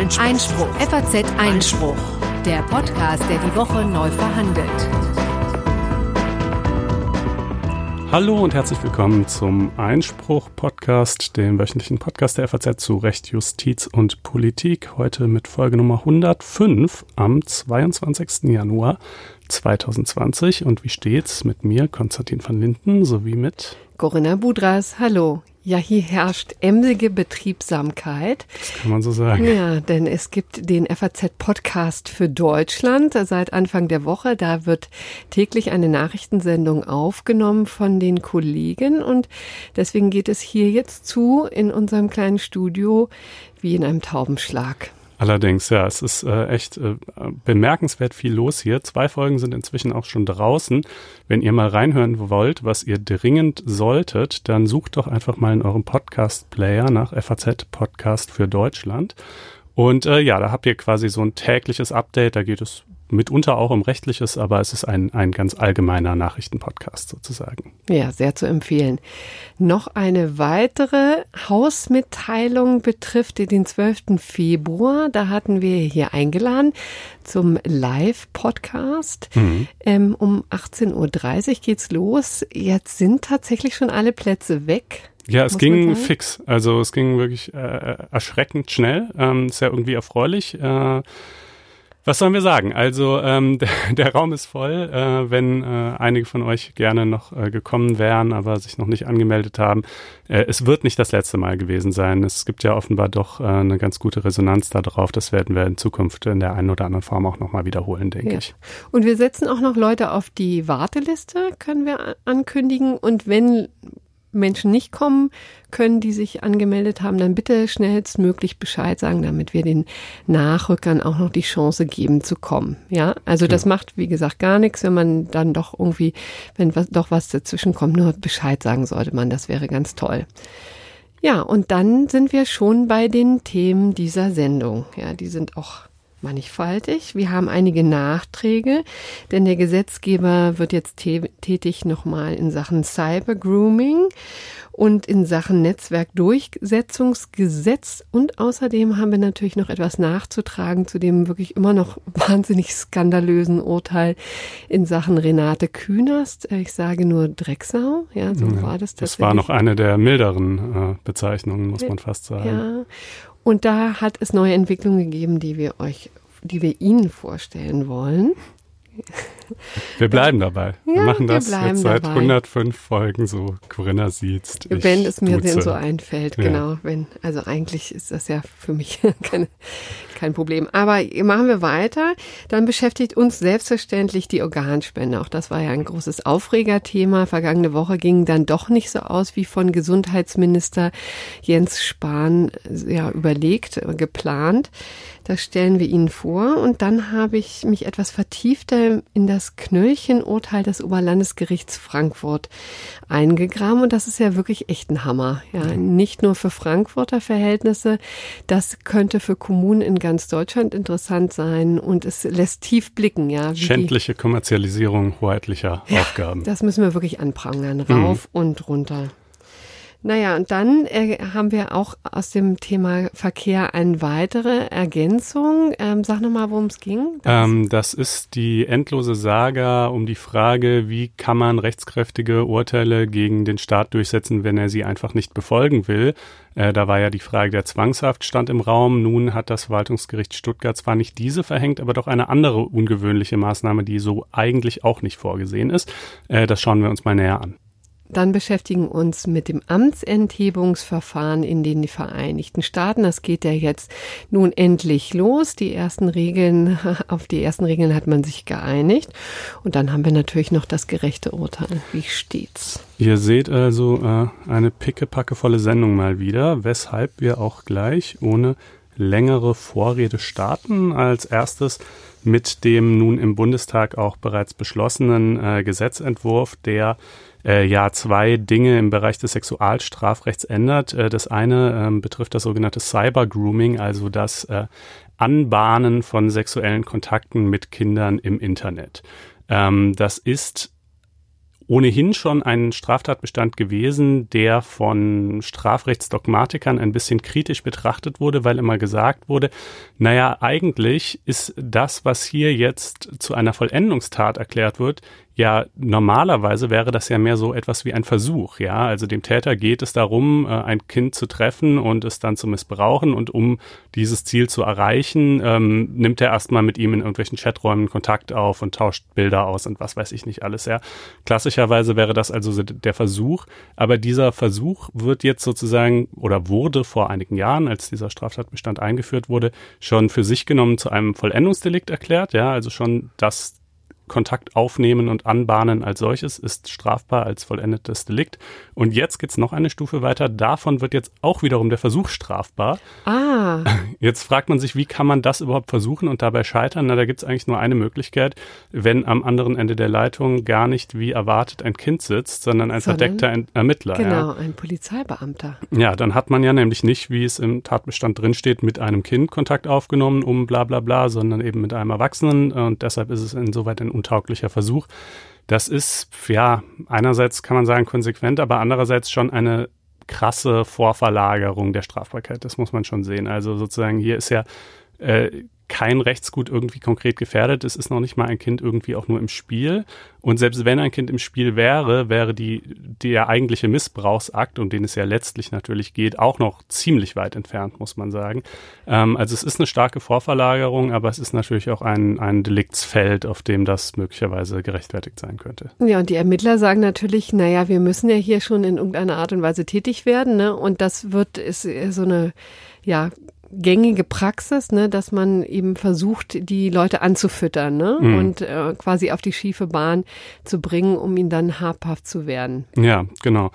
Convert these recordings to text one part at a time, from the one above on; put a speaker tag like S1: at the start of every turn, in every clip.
S1: Einspruch. Einspruch. FAZ Einspruch. Der Podcast, der die Woche neu verhandelt.
S2: Hallo und herzlich willkommen zum Einspruch-Podcast, dem wöchentlichen Podcast der FAZ zu Recht, Justiz und Politik. Heute mit Folge Nummer 105 am 22. Januar 2020. Und wie steht's mit mir, Konstantin van Linden, sowie mit
S3: Corinna Budras. Hallo. Ja, hier herrscht emsige Betriebsamkeit.
S2: Das kann man so sagen.
S3: Ja, denn es gibt den FAZ-Podcast für Deutschland seit Anfang der Woche. Da wird täglich eine Nachrichtensendung aufgenommen von den Kollegen und deswegen geht es hier jetzt zu in unserem kleinen Studio wie in einem Taubenschlag.
S2: Allerdings, ja, es ist äh, echt äh, bemerkenswert viel los hier. Zwei Folgen sind inzwischen auch schon draußen. Wenn ihr mal reinhören wollt, was ihr dringend solltet, dann sucht doch einfach mal in eurem Podcast-Player nach FAZ Podcast für Deutschland. Und äh, ja, da habt ihr quasi so ein tägliches Update. Da geht es mitunter auch um Rechtliches, aber es ist ein, ein ganz allgemeiner Nachrichtenpodcast sozusagen.
S3: Ja, sehr zu empfehlen. Noch eine weitere Hausmitteilung betrifft den 12. Februar. Da hatten wir hier eingeladen zum Live-Podcast. Mhm. Ähm, um 18.30 Uhr geht's los. Jetzt sind tatsächlich schon alle Plätze weg.
S2: Ja, es ging fix. Also es ging wirklich äh, erschreckend schnell. Ähm, ist ja irgendwie erfreulich. Äh, was sollen wir sagen? Also ähm, der, der Raum ist voll. Äh, wenn äh, einige von euch gerne noch äh, gekommen wären, aber sich noch nicht angemeldet haben, äh, es wird nicht das letzte Mal gewesen sein. Es gibt ja offenbar doch äh, eine ganz gute Resonanz darauf. Das werden wir in Zukunft in der einen oder anderen Form auch nochmal wiederholen, denke ja. ich.
S3: Und wir setzen auch noch Leute auf die Warteliste, können wir ankündigen. Und wenn Menschen nicht kommen können, die sich angemeldet haben, dann bitte schnellstmöglich Bescheid sagen, damit wir den Nachrückern auch noch die Chance geben zu kommen. Ja, also das macht, wie gesagt, gar nichts, wenn man dann doch irgendwie, wenn was, doch was dazwischen kommt, nur Bescheid sagen sollte man, das wäre ganz toll. Ja, und dann sind wir schon bei den Themen dieser Sendung. Ja, die sind auch mannigfaltig. Wir haben einige Nachträge, denn der Gesetzgeber wird jetzt tätig nochmal in Sachen Cyber Grooming und in Sachen Netzwerkdurchsetzungsgesetz. Und außerdem haben wir natürlich noch etwas nachzutragen zu dem wirklich immer noch wahnsinnig skandalösen Urteil in Sachen Renate Künast. Ich sage nur Drecksau. Ja, so ja, war das.
S2: Das war noch eine der milderen äh, Bezeichnungen, muss man fast sagen.
S3: Ja. Und da hat es neue Entwicklungen gegeben, die wir euch, die wir Ihnen vorstellen wollen.
S2: Wir bleiben dabei. Ja, wir machen das wir jetzt seit dabei. 105 Folgen so. Corinna sieht.
S3: Wenn es mir denn so einfällt, ja. genau. Wenn, also eigentlich ist das ja für mich keine, kein Problem. Aber machen wir weiter. Dann beschäftigt uns selbstverständlich die Organspende. Auch das war ja ein großes Aufregerthema. Vergangene Woche ging dann doch nicht so aus, wie von Gesundheitsminister Jens Spahn ja überlegt, geplant. Das stellen wir Ihnen vor. Und dann habe ich mich etwas vertiefter in das Knöllchen-Urteil des Oberlandesgerichts Frankfurt eingegraben. Und das ist ja wirklich echt ein Hammer. Ja, nicht nur für Frankfurter Verhältnisse. Das könnte für Kommunen in ganz Deutschland interessant sein. Und es lässt tief blicken, ja.
S2: Schändliche Kommerzialisierung hoheitlicher ja, Aufgaben.
S3: Das müssen wir wirklich anprangern. Rauf mhm. und runter. Naja, und dann äh, haben wir auch aus dem Thema Verkehr eine weitere Ergänzung. Ähm, sag nochmal, worum es ging.
S2: Das, ähm, das ist die endlose Saga um die Frage, wie kann man rechtskräftige Urteile gegen den Staat durchsetzen, wenn er sie einfach nicht befolgen will. Äh, da war ja die Frage der Zwangshaft stand im Raum. Nun hat das Verwaltungsgericht Stuttgart zwar nicht diese verhängt, aber doch eine andere ungewöhnliche Maßnahme, die so eigentlich auch nicht vorgesehen ist. Äh, das schauen wir uns mal näher an
S3: dann beschäftigen uns mit dem Amtsenthebungsverfahren in den Vereinigten Staaten. Das geht ja jetzt nun endlich los. Die ersten Regeln, auf die ersten Regeln hat man sich geeinigt. Und dann haben wir natürlich noch das gerechte Urteil. Wie steht's?
S2: Ihr seht also äh, eine pickepackevolle Sendung mal wieder, weshalb wir auch gleich ohne längere Vorrede starten. Als erstes mit dem nun im Bundestag auch bereits beschlossenen äh, Gesetzentwurf, der äh, ja zwei Dinge im Bereich des Sexualstrafrechts ändert. Äh, das eine ähm, betrifft das sogenannte Cyber Grooming, also das äh, Anbahnen von sexuellen Kontakten mit Kindern im Internet. Ähm, das ist ohnehin schon ein Straftatbestand gewesen, der von Strafrechtsdogmatikern ein bisschen kritisch betrachtet wurde, weil immer gesagt wurde, naja, eigentlich ist das, was hier jetzt zu einer Vollendungstat erklärt wird, ja, normalerweise wäre das ja mehr so etwas wie ein Versuch, ja. Also dem Täter geht es darum, äh, ein Kind zu treffen und es dann zu missbrauchen und um dieses Ziel zu erreichen, ähm, nimmt er erstmal mit ihm in irgendwelchen Chaträumen Kontakt auf und tauscht Bilder aus und was weiß ich nicht alles, ja. Klassischerweise wäre das also der Versuch, aber dieser Versuch wird jetzt sozusagen oder wurde vor einigen Jahren, als dieser Straftatbestand eingeführt wurde, schon für sich genommen zu einem Vollendungsdelikt erklärt, ja, also schon das Kontakt aufnehmen und anbahnen als solches ist strafbar als vollendetes Delikt. Und jetzt geht's noch eine Stufe weiter. Davon wird jetzt auch wiederum der Versuch strafbar.
S3: Ah.
S2: Jetzt fragt man sich, wie kann man das überhaupt versuchen und dabei scheitern? Na, da gibt's eigentlich nur eine Möglichkeit, wenn am anderen Ende der Leitung gar nicht wie erwartet ein Kind sitzt, sondern ein sondern, verdeckter Ermittler.
S3: Genau,
S2: ja.
S3: ein Polizeibeamter.
S2: Ja, dann hat man ja nämlich nicht, wie es im Tatbestand drinsteht, mit einem Kind Kontakt aufgenommen, um bla bla bla, sondern eben mit einem Erwachsenen. Und deshalb ist es insoweit ein untauglicher Versuch. Das ist, ja, einerseits kann man sagen konsequent, aber andererseits schon eine krasse Vorverlagerung der Strafbarkeit. Das muss man schon sehen. Also sozusagen hier ist ja äh, kein Rechtsgut irgendwie konkret gefährdet. Es ist noch nicht mal ein Kind irgendwie auch nur im Spiel. Und selbst wenn ein Kind im Spiel wäre, wäre die, der eigentliche Missbrauchsakt, um den es ja letztlich natürlich geht, auch noch ziemlich weit entfernt, muss man sagen. Ähm, also es ist eine starke Vorverlagerung, aber es ist natürlich auch ein, ein Deliktsfeld, auf dem das möglicherweise gerechtfertigt sein könnte.
S3: Ja, und die Ermittler sagen natürlich, naja, wir müssen ja hier schon in irgendeiner Art und Weise tätig werden, ne? Und das wird, ist so eine, ja, gängige Praxis, ne, dass man eben versucht, die Leute anzufüttern ne, mhm. und äh, quasi auf die schiefe Bahn zu bringen, um ihnen dann habhaft zu werden.
S2: Ja, genau.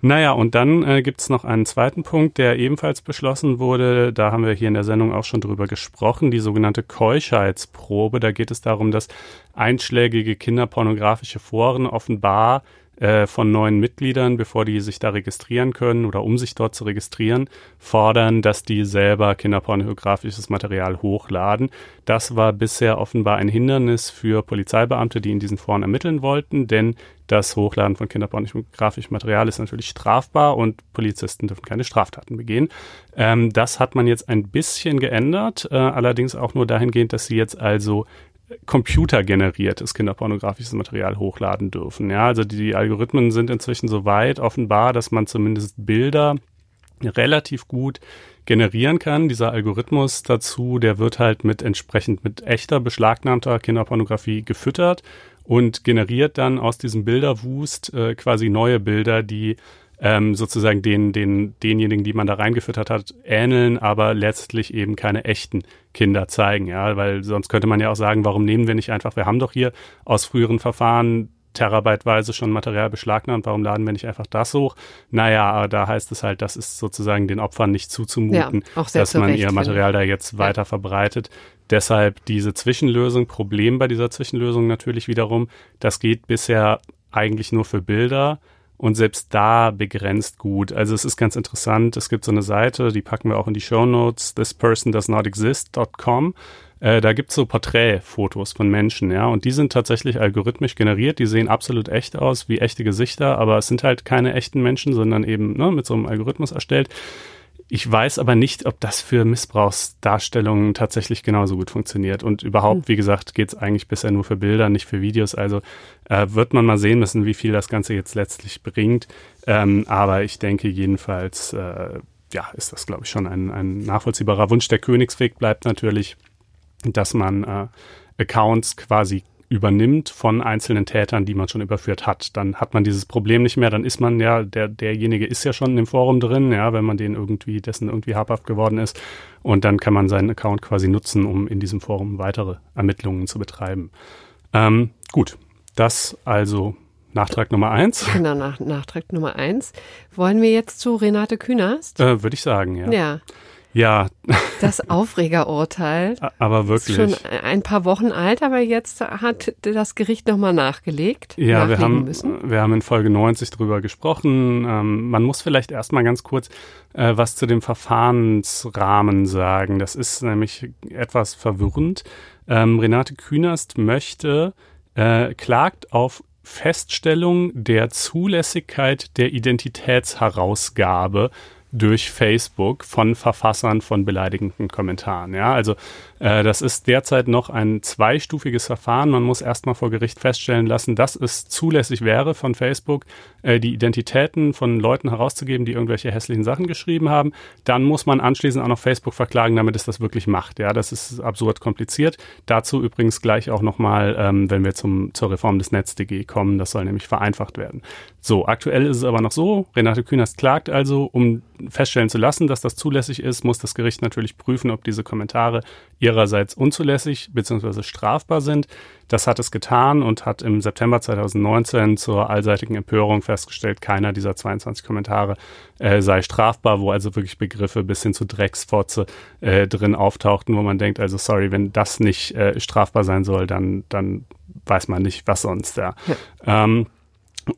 S2: Naja, und dann äh, gibt noch einen zweiten Punkt, der ebenfalls beschlossen wurde. Da haben wir hier in der Sendung auch schon drüber gesprochen, die sogenannte Keuschheitsprobe. Da geht es darum, dass einschlägige kinderpornografische Foren offenbar äh, von neuen Mitgliedern, bevor die sich da registrieren können oder um sich dort zu registrieren, fordern, dass die selber kinderpornografisches Material hochladen. Das war bisher offenbar ein Hindernis für Polizeibeamte, die in diesen Foren ermitteln wollten, denn das Hochladen von kinderpornografischem Material ist natürlich strafbar und Polizisten dürfen keine Straftaten begehen. Ähm, das hat man jetzt ein bisschen geändert, äh, allerdings auch nur dahingehend, dass sie jetzt also computergeneriertes kinderpornografisches Material hochladen dürfen. Ja, also die Algorithmen sind inzwischen so weit offenbar, dass man zumindest Bilder relativ gut generieren kann. Dieser Algorithmus dazu, der wird halt mit entsprechend mit echter beschlagnahmter Kinderpornografie gefüttert und generiert dann aus diesem Bilderwust äh, quasi neue Bilder, die ähm, sozusagen den, den, denjenigen, die man da reingefüttert hat, ähneln, aber letztlich eben keine echten Kinder zeigen, ja, weil sonst könnte man ja auch sagen, warum nehmen wir nicht einfach, wir haben doch hier aus früheren Verfahren terabyteweise schon Material beschlagnahmt, warum laden wir nicht einfach das hoch? Naja, da heißt es halt, das ist sozusagen den Opfern nicht zuzumuten, ja, dass man ihr Material da jetzt ja. weiter verbreitet. Deshalb diese Zwischenlösung, Problem bei dieser Zwischenlösung natürlich wiederum, das geht bisher eigentlich nur für Bilder, und selbst da begrenzt gut. Also es ist ganz interessant. Es gibt so eine Seite, die packen wir auch in die Show Notes, thispersondoesnotexist.com. Äh, da gibt's so Porträtfotos von Menschen, ja, und die sind tatsächlich algorithmisch generiert. Die sehen absolut echt aus, wie echte Gesichter, aber es sind halt keine echten Menschen, sondern eben ne, mit so einem Algorithmus erstellt. Ich weiß aber nicht, ob das für Missbrauchsdarstellungen tatsächlich genauso gut funktioniert. Und überhaupt, hm. wie gesagt, geht es eigentlich bisher nur für Bilder, nicht für Videos. Also äh, wird man mal sehen müssen, wie viel das Ganze jetzt letztlich bringt. Ähm, aber ich denke jedenfalls, äh, ja, ist das, glaube ich, schon ein, ein nachvollziehbarer Wunsch. Der Königsweg bleibt natürlich, dass man äh, Accounts quasi übernimmt von einzelnen Tätern, die man schon überführt hat. Dann hat man dieses Problem nicht mehr, dann ist man ja, der, derjenige ist ja schon im Forum drin, ja, wenn man den irgendwie, dessen irgendwie habhaft geworden ist. Und dann kann man seinen Account quasi nutzen, um in diesem Forum weitere Ermittlungen zu betreiben. Ähm, gut, das also Nachtrag Nummer eins.
S3: Genau, nach, Nachtrag Nummer eins. Wollen wir jetzt zu Renate Künast?
S2: Äh, Würde ich sagen, ja.
S3: Ja.
S2: Ja.
S3: Das Aufregerurteil.
S2: Aber wirklich.
S3: Ist schon ein paar Wochen alt, aber jetzt hat das Gericht nochmal nachgelegt.
S2: Ja, wir haben, müssen. wir haben in Folge 90 drüber gesprochen. Ähm, man muss vielleicht erstmal ganz kurz äh, was zu dem Verfahrensrahmen sagen. Das ist nämlich etwas verwirrend. Ähm, Renate Künast möchte, äh, klagt auf Feststellung der Zulässigkeit der Identitätsherausgabe durch Facebook von Verfassern von beleidigenden Kommentaren. Ja, also äh, das ist derzeit noch ein zweistufiges Verfahren. Man muss erstmal vor Gericht feststellen lassen, dass es zulässig wäre von Facebook, äh, die Identitäten von Leuten herauszugeben, die irgendwelche hässlichen Sachen geschrieben haben. Dann muss man anschließend auch noch Facebook verklagen, damit es das wirklich macht. Ja, das ist absurd kompliziert. Dazu übrigens gleich auch nochmal, ähm, wenn wir zum, zur Reform des NetzDG kommen. Das soll nämlich vereinfacht werden. So, aktuell ist es aber noch so. Renate Künast klagt also, um feststellen zu lassen, dass das zulässig ist, muss das Gericht natürlich prüfen, ob diese Kommentare ihrerseits unzulässig bzw. strafbar sind. Das hat es getan und hat im September 2019 zur allseitigen Empörung festgestellt, keiner dieser 22 Kommentare äh, sei strafbar, wo also wirklich Begriffe bis hin zu Drecksfotze äh, drin auftauchten, wo man denkt, also sorry, wenn das nicht äh, strafbar sein soll, dann, dann weiß man nicht, was sonst. Ja. ja. Ähm,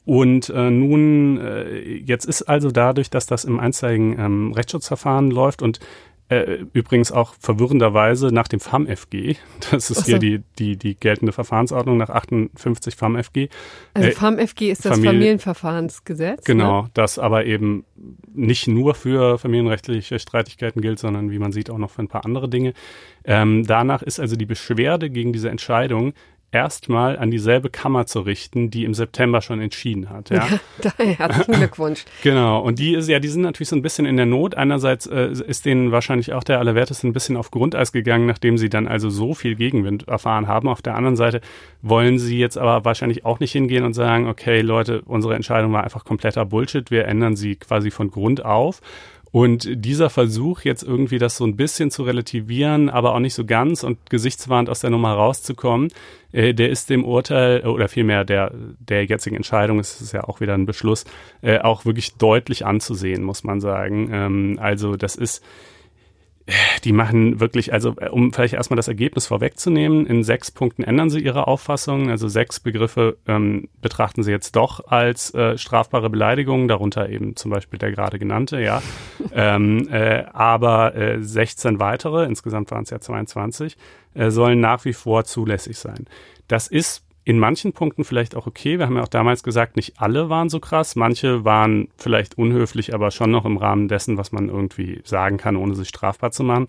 S2: und äh, nun, äh, jetzt ist also dadurch, dass das im einzeitigen ähm, Rechtsschutzverfahren läuft und äh, übrigens auch verwirrenderweise nach dem FAM-FG. Das ist so. hier die, die, die geltende Verfahrensordnung nach 58 FAM-FG.
S3: Also äh, FAM-FG ist das Familie, Familienverfahrensgesetz.
S2: Genau, ne? das aber eben nicht nur für familienrechtliche Streitigkeiten gilt, sondern wie man sieht auch noch für ein paar andere Dinge. Ähm, danach ist also die Beschwerde gegen diese Entscheidung erstmal an dieselbe Kammer zu richten, die im September schon entschieden hat. Ja,
S3: ja herzlichen Glückwunsch.
S2: genau. Und die ist ja, die sind natürlich so ein bisschen in der Not. Einerseits äh, ist denen wahrscheinlich auch der Allerwerteste ein bisschen auf Grundeis gegangen, nachdem sie dann also so viel Gegenwind erfahren haben. Auf der anderen Seite wollen sie jetzt aber wahrscheinlich auch nicht hingehen und sagen, okay, Leute, unsere Entscheidung war einfach kompletter Bullshit. Wir ändern sie quasi von Grund auf. Und dieser Versuch, jetzt irgendwie das so ein bisschen zu relativieren, aber auch nicht so ganz und gesichtswahrend aus der Nummer rauszukommen, äh, der ist dem Urteil, oder vielmehr der, der jetzigen Entscheidung, es ist ja auch wieder ein Beschluss, äh, auch wirklich deutlich anzusehen, muss man sagen. Ähm, also das ist die machen wirklich, also um vielleicht erstmal das Ergebnis vorwegzunehmen, in sechs Punkten ändern sie ihre Auffassung. Also sechs Begriffe ähm, betrachten sie jetzt doch als äh, strafbare Beleidigung, darunter eben zum Beispiel der gerade genannte, ja. ähm, äh, aber äh, 16 weitere, insgesamt waren es ja 22, äh, sollen nach wie vor zulässig sein. Das ist in manchen Punkten vielleicht auch okay. Wir haben ja auch damals gesagt, nicht alle waren so krass. Manche waren vielleicht unhöflich, aber schon noch im Rahmen dessen, was man irgendwie sagen kann, ohne sich strafbar zu machen.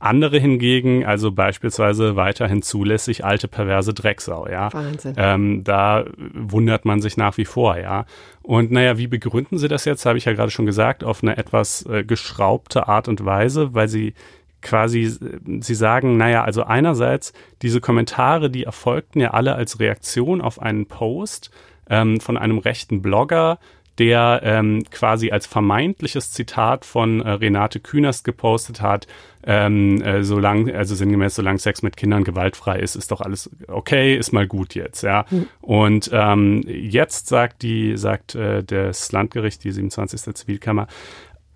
S2: Andere hingegen, also beispielsweise weiterhin zulässig, alte perverse Drecksau, ja. Wahnsinn. Ähm, da wundert man sich nach wie vor, ja. Und naja, wie begründen Sie das jetzt? Habe ich ja gerade schon gesagt, auf eine etwas äh, geschraubte Art und Weise, weil Sie quasi, sie sagen, naja, also einerseits diese Kommentare, die erfolgten ja alle als Reaktion auf einen Post ähm, von einem rechten Blogger, der ähm, quasi als vermeintliches Zitat von äh, Renate Künast gepostet hat, ähm, äh, solange, also sinngemäß, solange Sex mit Kindern gewaltfrei ist, ist doch alles okay, ist mal gut jetzt, ja. Mhm. Und ähm, jetzt sagt die, sagt äh, das Landgericht, die 27. Zivilkammer,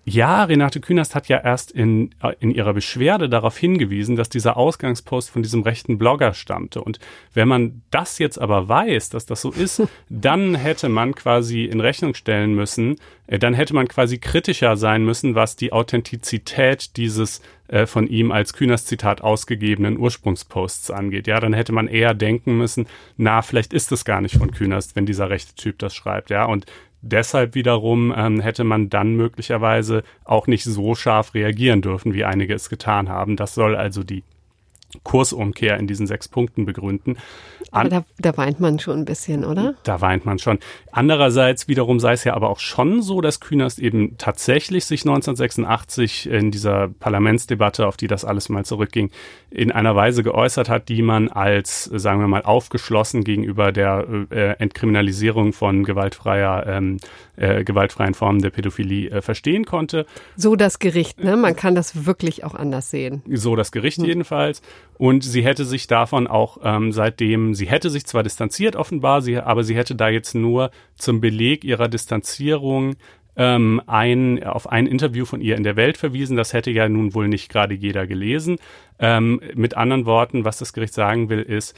S2: ja, Renate Künast hat ja erst in, äh, in ihrer Beschwerde darauf hingewiesen, dass dieser Ausgangspost von diesem rechten Blogger stammte. Und wenn man das jetzt aber weiß, dass das so ist, dann hätte man quasi in Rechnung stellen müssen, äh, dann hätte man quasi kritischer sein müssen, was die Authentizität dieses äh, von ihm als Künast Zitat ausgegebenen Ursprungsposts angeht. Ja, dann hätte man eher denken müssen, na, vielleicht ist es gar nicht von Künast, wenn dieser rechte Typ das schreibt. Ja, und deshalb wiederum ähm, hätte man dann möglicherweise auch nicht so scharf reagieren dürfen, wie einige es getan haben. Das soll also die Kursumkehr in diesen sechs Punkten begründen.
S3: An aber da, da, weint man schon ein bisschen, oder?
S2: Da weint man schon. Andererseits wiederum sei es ja aber auch schon so, dass Künast eben tatsächlich sich 1986 in dieser Parlamentsdebatte, auf die das alles mal zurückging, in einer Weise geäußert hat, die man als, sagen wir mal, aufgeschlossen gegenüber der äh, Entkriminalisierung von gewaltfreier, ähm, äh, gewaltfreien Formen der Pädophilie äh, verstehen konnte.
S3: So das Gericht, ne? Man kann das wirklich auch anders sehen.
S2: So das Gericht hm. jedenfalls. Und sie hätte sich davon auch ähm, seitdem, sie hätte sich zwar distanziert offenbar, sie, aber sie hätte da jetzt nur zum Beleg ihrer Distanzierung ähm, ein, auf ein Interview von ihr in der Welt verwiesen. Das hätte ja nun wohl nicht gerade jeder gelesen. Ähm, mit anderen Worten, was das Gericht sagen will, ist,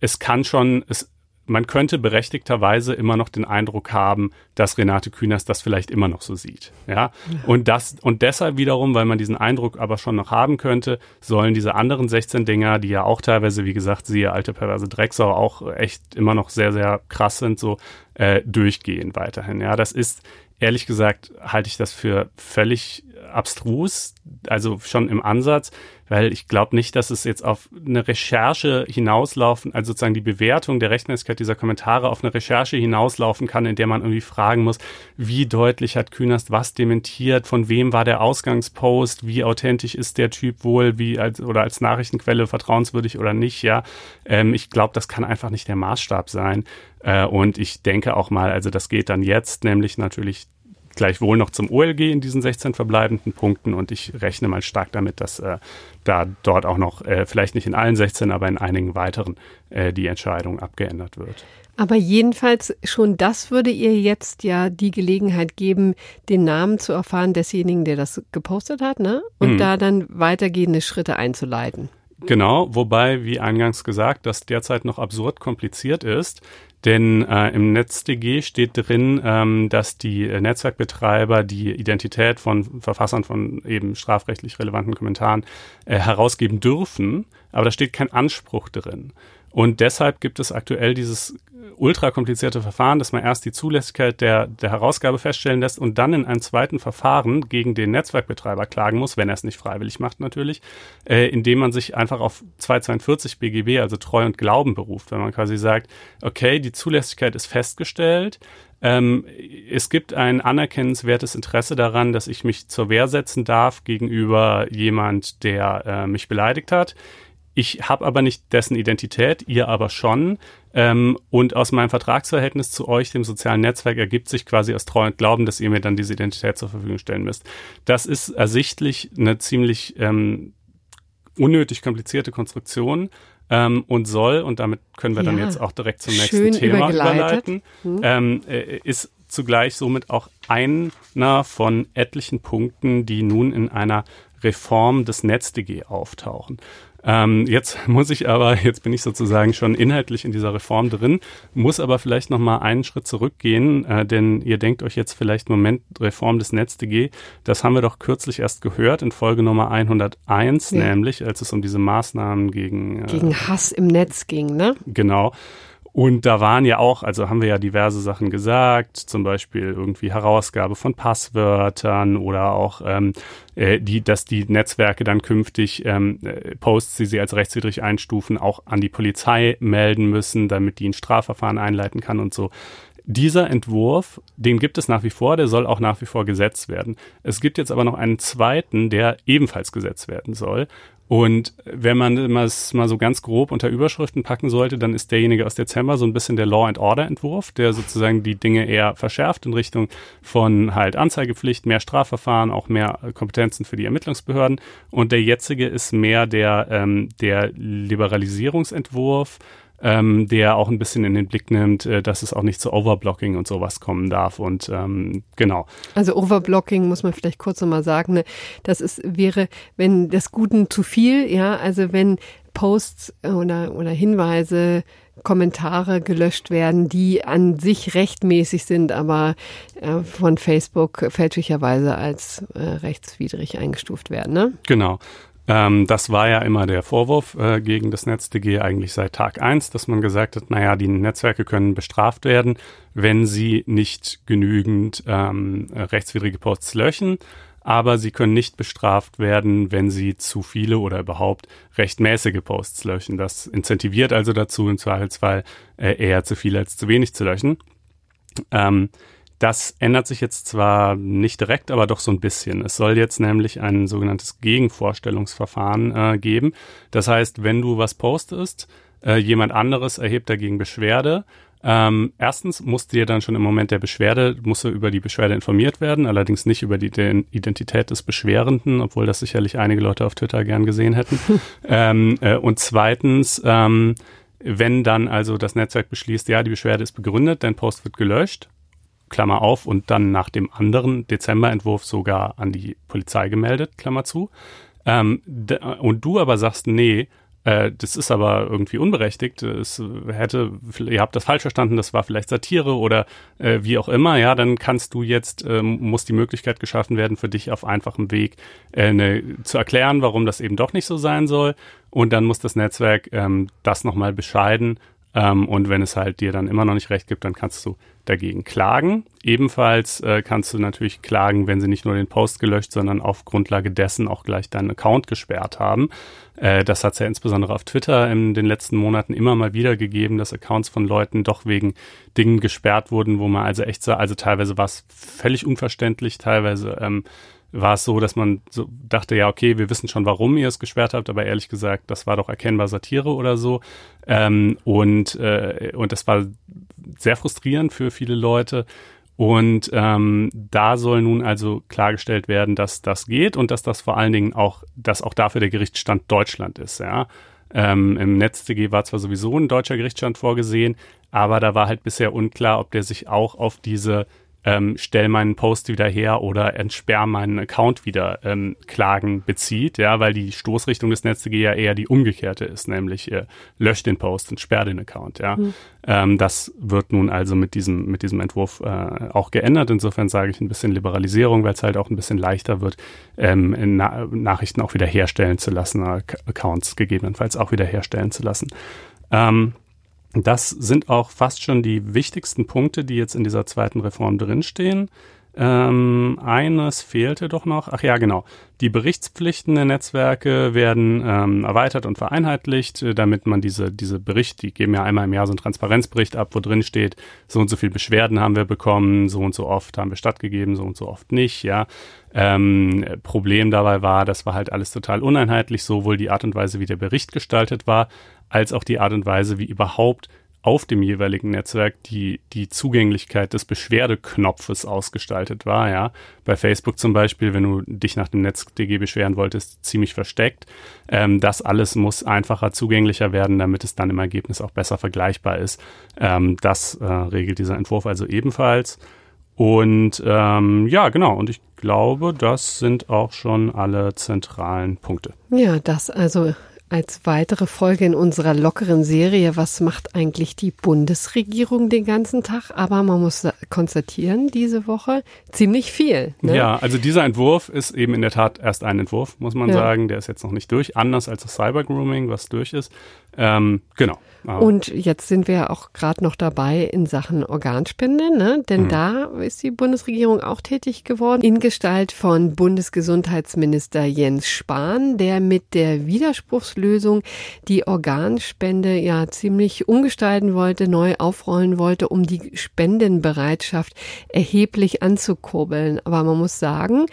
S2: es kann schon, es man könnte berechtigterweise immer noch den Eindruck haben, dass Renate Künast das vielleicht immer noch so sieht. Ja? Und das, und deshalb wiederum, weil man diesen Eindruck aber schon noch haben könnte, sollen diese anderen 16 Dinger, die ja auch teilweise, wie gesagt, siehe alte perverse Drecksau, auch echt immer noch sehr, sehr krass sind, so äh, durchgehen weiterhin. Ja, das ist ehrlich gesagt halte ich das für völlig abstrus, also schon im Ansatz, weil ich glaube nicht, dass es jetzt auf eine Recherche hinauslaufen, also sozusagen die Bewertung der Rechtmäßigkeit dieser Kommentare auf eine Recherche hinauslaufen kann, in der man irgendwie fragen muss, wie deutlich hat Künast was dementiert, von wem war der Ausgangspost, wie authentisch ist der Typ wohl, wie als oder als Nachrichtenquelle vertrauenswürdig oder nicht, ja. Ähm, ich glaube, das kann einfach nicht der Maßstab sein. Äh, und ich denke auch mal, also das geht dann jetzt nämlich natürlich gleichwohl noch zum OLG in diesen 16 verbleibenden Punkten und ich rechne mal stark damit, dass äh, da dort auch noch, äh, vielleicht nicht in allen 16, aber in einigen weiteren, äh, die Entscheidung abgeändert wird.
S3: Aber jedenfalls schon das würde ihr jetzt ja die Gelegenheit geben, den Namen zu erfahren desjenigen, der das gepostet hat, ne? Und mhm. da dann weitergehende Schritte einzuleiten.
S2: Genau, wobei, wie eingangs gesagt, das derzeit noch absurd kompliziert ist, denn äh, im NetzDG steht drin, ähm, dass die Netzwerkbetreiber die Identität von Verfassern von eben strafrechtlich relevanten Kommentaren äh, herausgeben dürfen, aber da steht kein Anspruch drin. Und deshalb gibt es aktuell dieses ultra komplizierte Verfahren, dass man erst die Zulässigkeit der, der Herausgabe feststellen lässt und dann in einem zweiten Verfahren gegen den Netzwerkbetreiber klagen muss, wenn er es nicht freiwillig macht natürlich, äh, indem man sich einfach auf 242 BGB, also Treu und Glauben beruft, wenn man quasi sagt, okay, die Zulässigkeit ist festgestellt, ähm, es gibt ein anerkennenswertes Interesse daran, dass ich mich zur Wehr setzen darf gegenüber jemand, der äh, mich beleidigt hat. Ich habe aber nicht dessen Identität, ihr aber schon. Ähm, und aus meinem Vertragsverhältnis zu euch, dem sozialen Netzwerk, ergibt sich quasi aus Treu und Glauben, dass ihr mir dann diese Identität zur Verfügung stellen müsst. Das ist ersichtlich eine ziemlich ähm, unnötig komplizierte Konstruktion. Ähm, und soll, und damit können wir ja, dann jetzt auch direkt zum nächsten Thema überleiten, hm. ähm, äh, ist zugleich somit auch einer von etlichen Punkten, die nun in einer Reform des NetzDG auftauchen. Ähm, jetzt muss ich aber, jetzt bin ich sozusagen schon inhaltlich in dieser Reform drin, muss aber vielleicht noch mal einen Schritt zurückgehen, äh, denn ihr denkt euch jetzt vielleicht, Moment, Reform des NetzDG, das haben wir doch kürzlich erst gehört in Folge Nummer 101, ja. nämlich als es um diese Maßnahmen gegen...
S3: Äh, gegen Hass im Netz ging, ne?
S2: Genau. Und da waren ja auch, also haben wir ja diverse Sachen gesagt, zum Beispiel irgendwie Herausgabe von Passwörtern oder auch ähm, äh, die, dass die Netzwerke dann künftig ähm, äh, Posts, die sie als rechtswidrig einstufen, auch an die Polizei melden müssen, damit die ein Strafverfahren einleiten kann und so. Dieser Entwurf, den gibt es nach wie vor, der soll auch nach wie vor gesetzt werden. Es gibt jetzt aber noch einen zweiten, der ebenfalls gesetzt werden soll. Und wenn man es mal so ganz grob unter Überschriften packen sollte, dann ist derjenige aus Dezember so ein bisschen der Law and Order Entwurf, der sozusagen die Dinge eher verschärft in Richtung von halt Anzeigepflicht, mehr Strafverfahren, auch mehr Kompetenzen für die Ermittlungsbehörden. Und der jetzige ist mehr der, ähm, der Liberalisierungsentwurf, ähm, der auch ein bisschen in den Blick nimmt, äh, dass es auch nicht zu Overblocking und sowas kommen darf. Und ähm, genau.
S3: Also Overblocking muss man vielleicht kurz nochmal sagen. Ne? Das ist, wäre, wenn des Guten zu viel, ja, also wenn Posts oder, oder Hinweise Kommentare gelöscht werden, die an sich rechtmäßig sind, aber äh, von Facebook fälschlicherweise als äh, rechtswidrig eingestuft werden. Ne?
S2: Genau. Ähm, das war ja immer der Vorwurf äh, gegen das NetzDG eigentlich seit Tag eins, dass man gesagt hat, naja, die Netzwerke können bestraft werden, wenn sie nicht genügend ähm, rechtswidrige Posts löschen, aber sie können nicht bestraft werden, wenn sie zu viele oder überhaupt rechtmäßige Posts löschen. Das incentiviert also dazu, im Zweifelsfall äh, eher zu viel als zu wenig zu löschen. Ähm, das ändert sich jetzt zwar nicht direkt, aber doch so ein bisschen. Es soll jetzt nämlich ein sogenanntes Gegenvorstellungsverfahren äh, geben. Das heißt, wenn du was postest, äh, jemand anderes erhebt dagegen Beschwerde. Ähm, erstens musst du dir dann schon im Moment der Beschwerde, musst du über die Beschwerde informiert werden, allerdings nicht über die Identität des Beschwerenden, obwohl das sicherlich einige Leute auf Twitter gern gesehen hätten. ähm, äh, und zweitens, ähm, wenn dann also das Netzwerk beschließt, ja, die Beschwerde ist begründet, dein Post wird gelöscht, Klammer auf, und dann nach dem anderen Dezemberentwurf sogar an die Polizei gemeldet, Klammer zu. Ähm, und du aber sagst, nee, äh, das ist aber irgendwie unberechtigt, es hätte, ihr habt das falsch verstanden, das war vielleicht Satire oder äh, wie auch immer, ja, dann kannst du jetzt, äh, muss die Möglichkeit geschaffen werden, für dich auf einfachem Weg ne, zu erklären, warum das eben doch nicht so sein soll. Und dann muss das Netzwerk ähm, das nochmal bescheiden ähm, und wenn es halt dir dann immer noch nicht recht gibt, dann kannst du dagegen klagen. Ebenfalls äh, kannst du natürlich klagen, wenn sie nicht nur den Post gelöscht, sondern auf Grundlage dessen auch gleich deinen Account gesperrt haben. Äh, das hat es ja insbesondere auf Twitter in den letzten Monaten immer mal wieder gegeben, dass Accounts von Leuten doch wegen Dingen gesperrt wurden, wo man also echt sah, also teilweise war es völlig unverständlich, teilweise ähm, war es so, dass man so dachte, ja, okay, wir wissen schon, warum ihr es gesperrt habt, aber ehrlich gesagt, das war doch erkennbar Satire oder so. Ähm, und, äh, und das war sehr frustrierend für viele Leute. Und ähm, da soll nun also klargestellt werden, dass das geht und dass das vor allen Dingen auch, dass auch dafür der Gerichtsstand Deutschland ist, ja. Ähm, Im NetzDG war zwar sowieso ein deutscher Gerichtsstand vorgesehen, aber da war halt bisher unklar, ob der sich auch auf diese ähm, stell meinen Post wieder her oder entsperr meinen Account wieder ähm, Klagen bezieht, ja, weil die Stoßrichtung des NetzDG ja eher die umgekehrte ist, nämlich äh, lösch den Post und sperr den Account, ja. Mhm. Ähm, das wird nun also mit diesem, mit diesem Entwurf äh, auch geändert. Insofern sage ich ein bisschen Liberalisierung, weil es halt auch ein bisschen leichter wird, ähm, Na Nachrichten auch wieder herstellen zu lassen, Accounts gegebenenfalls auch wieder herstellen zu lassen. Ähm, das sind auch fast schon die wichtigsten Punkte, die jetzt in dieser zweiten Reform drinstehen. Ähm, eines fehlte doch noch. Ach ja, genau. Die Berichtspflichten der Netzwerke werden ähm, erweitert und vereinheitlicht, äh, damit man diese, diese Bericht, die geben ja einmal im Jahr so einen Transparenzbericht ab, wo drin steht, so und so viel Beschwerden haben wir bekommen, so und so oft haben wir stattgegeben, so und so oft nicht, ja. Ähm, Problem dabei war, das war halt alles total uneinheitlich, sowohl die Art und Weise, wie der Bericht gestaltet war, als auch die Art und Weise, wie überhaupt auf dem jeweiligen Netzwerk die, die Zugänglichkeit des Beschwerdeknopfes ausgestaltet war, ja. Bei Facebook zum Beispiel, wenn du dich nach dem NetzDG beschweren wolltest, ziemlich versteckt. Ähm, das alles muss einfacher zugänglicher werden, damit es dann im Ergebnis auch besser vergleichbar ist. Ähm, das äh, regelt dieser Entwurf also ebenfalls. Und ähm, ja, genau. Und ich glaube, das sind auch schon alle zentralen Punkte.
S3: Ja, das also als weitere Folge in unserer lockeren Serie, was macht eigentlich die Bundesregierung den ganzen Tag? Aber man muss konstatieren, diese Woche ziemlich viel.
S2: Ne? Ja, also dieser Entwurf ist eben in der Tat erst ein Entwurf, muss man ja. sagen. Der ist jetzt noch nicht durch, anders als das Cyber-Grooming, was durch ist. Ähm, genau.
S3: Aber und jetzt sind wir auch gerade noch dabei in Sachen Organspende, ne? denn mhm. da ist die Bundesregierung auch tätig geworden, in Gestalt von Bundesgesundheitsminister Jens Spahn, der mit der Widerspruchslösung die Organspende ja ziemlich umgestalten wollte, neu aufrollen wollte, um die Spendenbereitschaft erheblich anzukurbeln. Aber man muss sagen,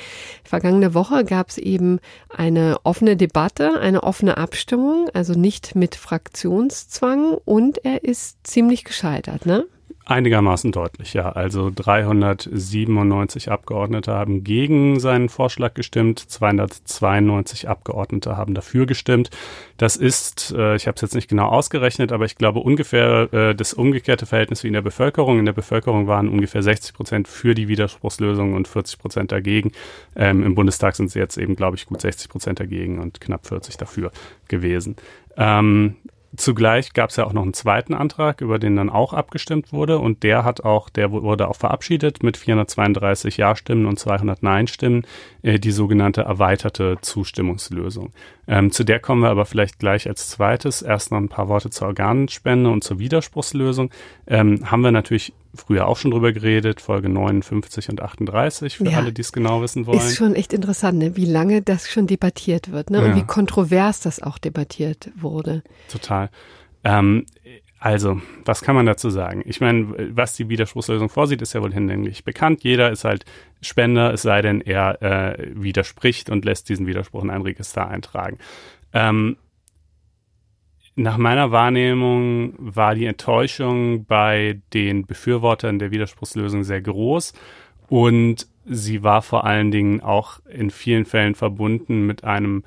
S3: vergangene Woche gab es eben eine offene Debatte, eine offene Abstimmung, also nicht mit Fraktionszwang und er ist ziemlich gescheitert, ne?
S2: Einigermaßen deutlich, ja. Also 397 Abgeordnete haben gegen seinen Vorschlag gestimmt, 292 Abgeordnete haben dafür gestimmt. Das ist, äh, ich habe es jetzt nicht genau ausgerechnet, aber ich glaube ungefähr äh, das umgekehrte Verhältnis wie in der Bevölkerung. In der Bevölkerung waren ungefähr 60 Prozent für die Widerspruchslösung und 40 Prozent dagegen. Ähm, Im Bundestag sind es jetzt eben, glaube ich, gut 60 Prozent dagegen und knapp 40 dafür gewesen. Ähm, Zugleich gab es ja auch noch einen zweiten Antrag, über den dann auch abgestimmt wurde und der hat auch, der wurde auch verabschiedet mit 432 Ja-Stimmen und 200 Nein-Stimmen, äh, die sogenannte erweiterte Zustimmungslösung. Ähm, zu der kommen wir aber vielleicht gleich als zweites. Erst noch ein paar Worte zur Organspende und zur Widerspruchslösung. Ähm, haben wir natürlich früher auch schon drüber geredet, Folge 59 und 38, für ja, alle, die es genau wissen wollen.
S3: Ist schon echt interessant, ne? wie lange das schon debattiert wird ne? und ja. wie kontrovers das auch debattiert wurde.
S2: Total. Ähm, also, was kann man dazu sagen? Ich meine, was die Widerspruchslösung vorsieht, ist ja wohl hinlänglich bekannt. Jeder ist halt Spender, es sei denn, er äh, widerspricht und lässt diesen Widerspruch in ein Register eintragen. Ähm, nach meiner Wahrnehmung war die Enttäuschung bei den Befürwortern der Widerspruchslösung sehr groß und sie war vor allen Dingen auch in vielen Fällen verbunden mit einem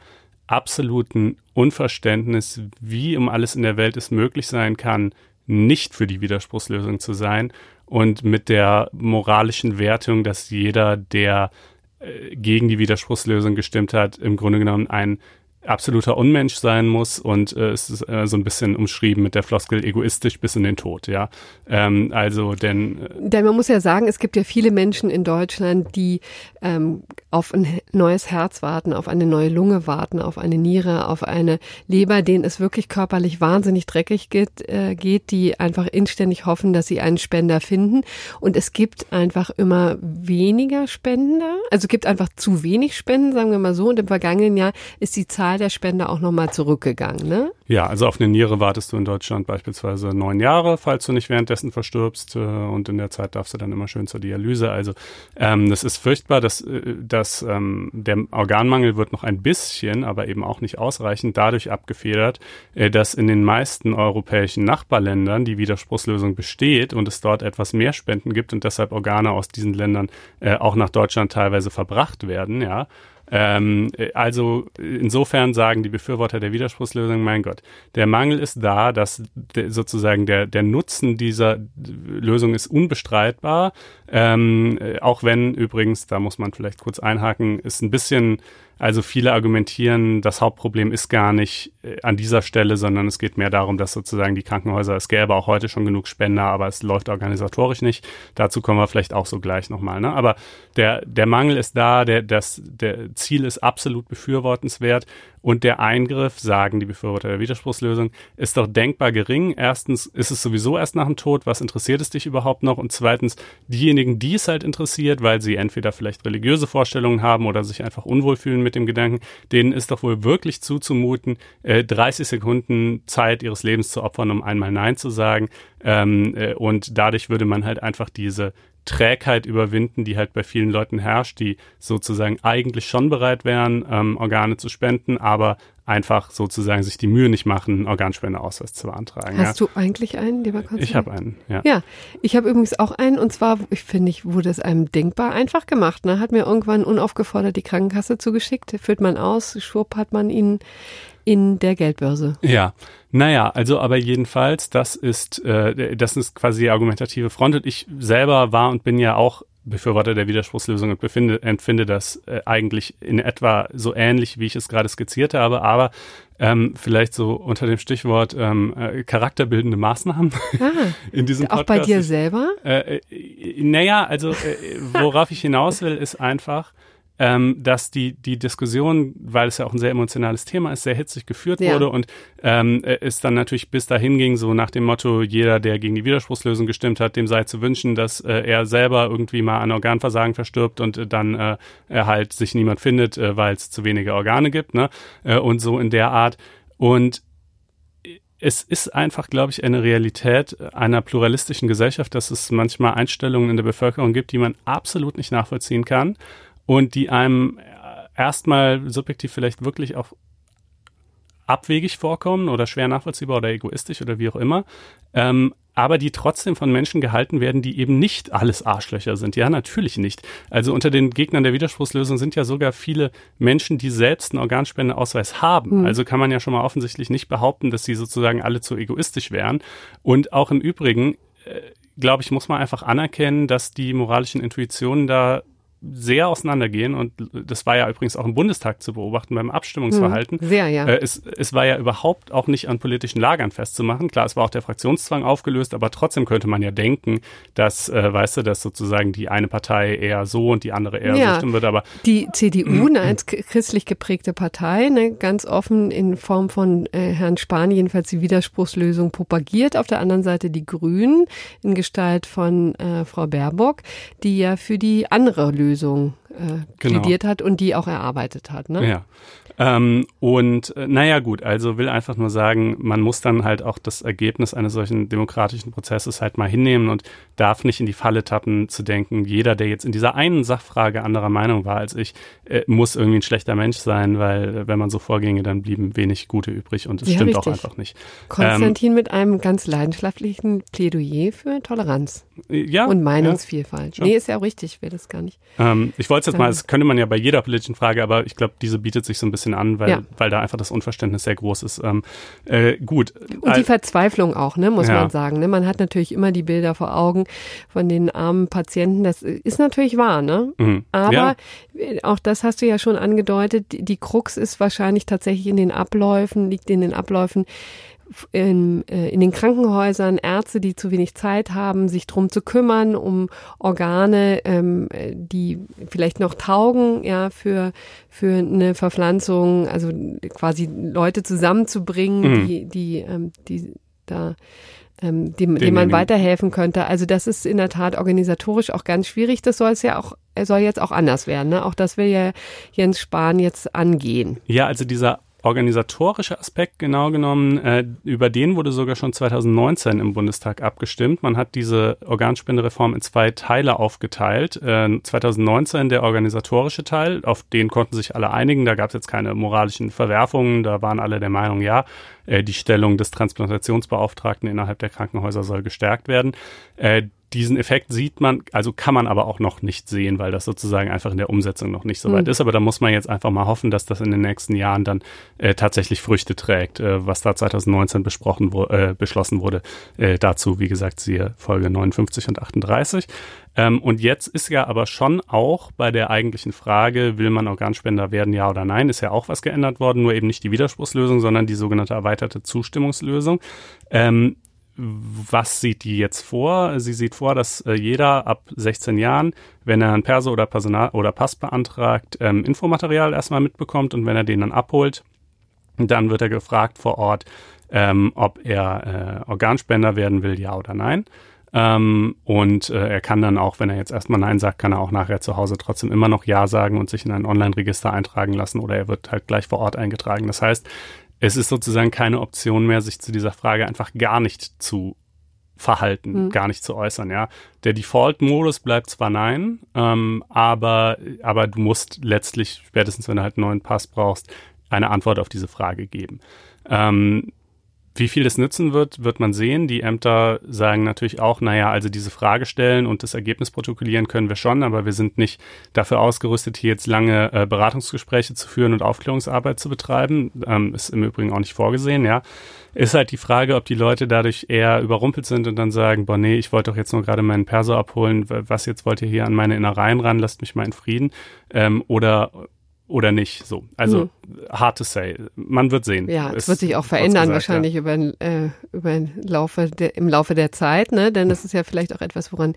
S2: absoluten Unverständnis, wie um alles in der Welt es möglich sein kann, nicht für die Widerspruchslösung zu sein und mit der moralischen Wertung, dass jeder, der äh, gegen die Widerspruchslösung gestimmt hat, im Grunde genommen ein absoluter Unmensch sein muss und äh, es ist äh, so ein bisschen umschrieben mit der Floskel egoistisch bis in den Tod, ja. Ähm, also denn.
S3: Äh, denn man muss ja sagen, es gibt ja viele Menschen in Deutschland, die ähm, auf ein neues Herz warten, auf eine neue Lunge warten, auf eine Niere, auf eine Leber, denen es wirklich körperlich wahnsinnig dreckig geht, äh, geht, die einfach inständig hoffen, dass sie einen Spender finden. Und es gibt einfach immer weniger Spender. Also es gibt einfach zu wenig Spenden, sagen wir mal so. Und im vergangenen Jahr ist die Zahl der Spender auch nochmal zurückgegangen, ne?
S2: Ja, also auf eine Niere wartest du in Deutschland beispielsweise neun Jahre, falls du nicht währenddessen verstirbst. Äh, und in der Zeit darfst du dann immer schön zur Dialyse. Also ähm, das ist furchtbar, dass, äh, dass ähm, der Organmangel wird noch ein bisschen, aber eben auch nicht ausreichend dadurch abgefedert, äh, dass in den meisten europäischen Nachbarländern die Widerspruchslösung besteht und es dort etwas mehr Spenden gibt und deshalb Organe aus diesen Ländern äh, auch nach Deutschland teilweise verbracht werden, ja. Ähm, also insofern sagen die Befürworter der Widerspruchslösung, mein Gott, der Mangel ist da, dass de, sozusagen der, der Nutzen dieser Lösung ist unbestreitbar. Ähm, auch wenn übrigens, da muss man vielleicht kurz einhaken, ist ein bisschen also viele argumentieren, das Hauptproblem ist gar nicht äh, an dieser Stelle, sondern es geht mehr darum, dass sozusagen die Krankenhäuser, es gäbe auch heute schon genug Spender, aber es läuft organisatorisch nicht. Dazu kommen wir vielleicht auch so gleich nochmal. Ne? Aber der, der Mangel ist da, der, das, der Ziel ist absolut befürwortenswert und der Eingriff, sagen die Befürworter der Widerspruchslösung, ist doch denkbar gering. Erstens ist es sowieso erst nach dem Tod, was interessiert es dich überhaupt noch? Und zweitens, diejenigen, die es halt interessiert, weil sie entweder vielleicht religiöse Vorstellungen haben oder sich einfach unwohl fühlen mit dem Gedanken, denen ist doch wohl wirklich zuzumuten, äh, 30 Sekunden Zeit ihres Lebens zu opfern, um einmal Nein zu sagen. Ähm, äh, und dadurch würde man halt einfach diese Trägheit überwinden, die halt bei vielen Leuten herrscht, die sozusagen eigentlich schon bereit wären, ähm, Organe zu spenden, aber einfach sozusagen sich die Mühe nicht machen, einen Organspendeausweis zu beantragen.
S3: Hast ja. du eigentlich einen, lieber Konstantin?
S2: Ich habe einen, ja.
S3: Ja, ich habe übrigens auch einen und zwar, ich finde, ich wurde es einem denkbar einfach gemacht. Ne? Hat mir irgendwann unaufgefordert die Krankenkasse zugeschickt, führt man aus, schwupp hat man ihn in der Geldbörse.
S2: Ja, naja, also aber jedenfalls, das ist, äh, das ist quasi die argumentative Front. Und ich selber war und bin ja auch Befürworter der Widerspruchslösung und befinde, empfinde das äh, eigentlich in etwa so ähnlich, wie ich es gerade skizziert habe, aber ähm, vielleicht so unter dem Stichwort ähm, äh, charakterbildende Maßnahmen ah, in diesem
S3: Podcast. Auch bei dir selber?
S2: Äh, äh, naja, also äh, worauf ich hinaus will, ist einfach, ähm, dass die, die Diskussion, weil es ja auch ein sehr emotionales Thema ist, sehr hitzig geführt ja. wurde und ähm, es dann natürlich bis dahin ging, so nach dem Motto, jeder, der gegen die Widerspruchslösung gestimmt hat, dem sei zu wünschen, dass äh, er selber irgendwie mal an Organversagen verstirbt und äh, dann äh, er halt sich niemand findet, äh, weil es zu wenige Organe gibt, ne? Äh, und so in der Art. Und es ist einfach, glaube ich, eine Realität einer pluralistischen Gesellschaft, dass es manchmal Einstellungen in der Bevölkerung gibt, die man absolut nicht nachvollziehen kann und die einem erstmal subjektiv vielleicht wirklich auch abwegig vorkommen oder schwer nachvollziehbar oder egoistisch oder wie auch immer, ähm, aber die trotzdem von Menschen gehalten werden, die eben nicht alles Arschlöcher sind. Ja, natürlich nicht. Also unter den Gegnern der Widerspruchslösung sind ja sogar viele Menschen, die selbst einen Organspendeausweis haben. Mhm. Also kann man ja schon mal offensichtlich nicht behaupten, dass sie sozusagen alle zu egoistisch wären. Und auch im Übrigen, äh, glaube ich, muss man einfach anerkennen, dass die moralischen Intuitionen da sehr auseinandergehen und das war ja übrigens auch im Bundestag zu beobachten beim Abstimmungsverhalten.
S3: Hm, sehr, ja.
S2: Äh, es, es war ja überhaupt auch nicht an politischen Lagern festzumachen. Klar, es war auch der Fraktionszwang aufgelöst, aber trotzdem könnte man ja denken, dass, äh, weißt du, dass sozusagen die eine Partei eher so und die andere eher ja, so stimmen wird. Aber
S3: die CDU, eine als christlich geprägte Partei, ne, ganz offen in Form von äh, Herrn Spahn jedenfalls die Widerspruchslösung propagiert. Auf der anderen Seite die Grünen in Gestalt von äh, Frau Baerbock, die ja für die andere Lösung Lösung äh, genau. plädiert hat und die auch erarbeitet hat. Ne?
S2: Ja. Ähm, und äh, naja gut, also will einfach nur sagen, man muss dann halt auch das Ergebnis eines solchen demokratischen Prozesses halt mal hinnehmen und darf nicht in die Falle tappen zu denken, jeder, der jetzt in dieser einen Sachfrage anderer Meinung war als ich, äh, muss irgendwie ein schlechter Mensch sein, weil äh, wenn man so vorginge, dann blieben wenig Gute übrig und es ja, stimmt richtig. auch einfach nicht.
S3: Konstantin ähm, mit einem ganz leidenschaftlichen Plädoyer für Toleranz
S2: ja,
S3: und Meinungsvielfalt. Ja, nee, ist ja auch richtig, ich will das gar nicht.
S2: Ähm, ich wollte verkürze jetzt mal, das könnte man ja bei jeder politischen Frage, aber ich glaube, diese bietet sich so ein bisschen an, weil, ja. weil da einfach das Unverständnis sehr groß ist. Ähm, äh, gut.
S3: Und die Verzweiflung auch, ne, muss ja. man sagen. Ne? Man hat natürlich immer die Bilder vor Augen von den armen Patienten. Das ist natürlich wahr, ne? Mhm. Aber ja. auch das hast du ja schon angedeutet, die Krux ist wahrscheinlich tatsächlich in den Abläufen, liegt in den Abläufen in, äh, in den Krankenhäusern Ärzte, die zu wenig Zeit haben, sich drum zu kümmern, um Organe, ähm, die vielleicht noch taugen, ja, für, für eine Verpflanzung, also quasi Leute zusammenzubringen, mhm. die, die, ähm, die da ähm, dem, dem man weiterhelfen könnte. Also das ist in der Tat organisatorisch auch ganz schwierig. Das soll es ja auch, soll jetzt auch anders werden. Ne? Auch das will ja Jens Spahn jetzt angehen.
S2: Ja, also dieser organisatorische Aspekt genau genommen, äh, über den wurde sogar schon 2019 im Bundestag abgestimmt. Man hat diese Organspendereform in zwei Teile aufgeteilt. Äh, 2019 der organisatorische Teil, auf den konnten sich alle einigen. Da gab es jetzt keine moralischen Verwerfungen. Da waren alle der Meinung, ja, äh, die Stellung des Transplantationsbeauftragten innerhalb der Krankenhäuser soll gestärkt werden. Diesen Effekt sieht man, also kann man aber auch noch nicht sehen, weil das sozusagen einfach in der Umsetzung noch nicht so weit mhm. ist. Aber da muss man jetzt einfach mal hoffen, dass das in den nächsten Jahren dann äh, tatsächlich Früchte trägt, äh, was da 2019 besprochen wo, äh, beschlossen wurde. Äh, dazu, wie gesagt, siehe Folge 59 und 38. Ähm, und jetzt ist ja aber schon auch bei der eigentlichen Frage, will man Organspender werden, ja oder nein, ist ja auch was geändert worden, nur eben nicht die Widerspruchslösung, sondern die sogenannte erweiterte Zustimmungslösung. Ähm, was sieht die jetzt vor? Sie sieht vor, dass äh, jeder ab 16 Jahren, wenn er ein Perso oder Personal oder Pass beantragt, ähm, Infomaterial erstmal mitbekommt und wenn er den dann abholt, dann wird er gefragt vor Ort, ähm, ob er äh, Organspender werden will, ja oder nein. Ähm, und äh, er kann dann auch, wenn er jetzt erstmal Nein sagt, kann er auch nachher zu Hause trotzdem immer noch Ja sagen und sich in ein Online-Register eintragen lassen oder er wird halt gleich vor Ort eingetragen. Das heißt, es ist sozusagen keine Option mehr, sich zu dieser Frage einfach gar nicht zu verhalten, mhm. gar nicht zu äußern, ja. Der Default-Modus bleibt zwar nein, ähm, aber, aber du musst letztlich, spätestens wenn du halt einen neuen Pass brauchst, eine Antwort auf diese Frage geben. Ähm, wie viel das nützen wird, wird man sehen. Die Ämter sagen natürlich auch, naja, also diese Frage stellen und das Ergebnis protokollieren können wir schon, aber wir sind nicht dafür ausgerüstet, hier jetzt lange äh, Beratungsgespräche zu führen und Aufklärungsarbeit zu betreiben. Ähm, ist im Übrigen auch nicht vorgesehen, ja. Ist halt die Frage, ob die Leute dadurch eher überrumpelt sind und dann sagen, boah, nee, ich wollte doch jetzt nur gerade meinen Perso abholen, was jetzt wollt ihr hier an meine Innereien ran, lasst mich mal in Frieden. Ähm, oder oder nicht. So, also hm. hard to say. Man wird sehen.
S3: Ja, es wird sich auch verändern gesagt, wahrscheinlich ja. über, äh, über Laufe der, im Laufe der Zeit, ne? Denn das ist ja vielleicht auch etwas, woran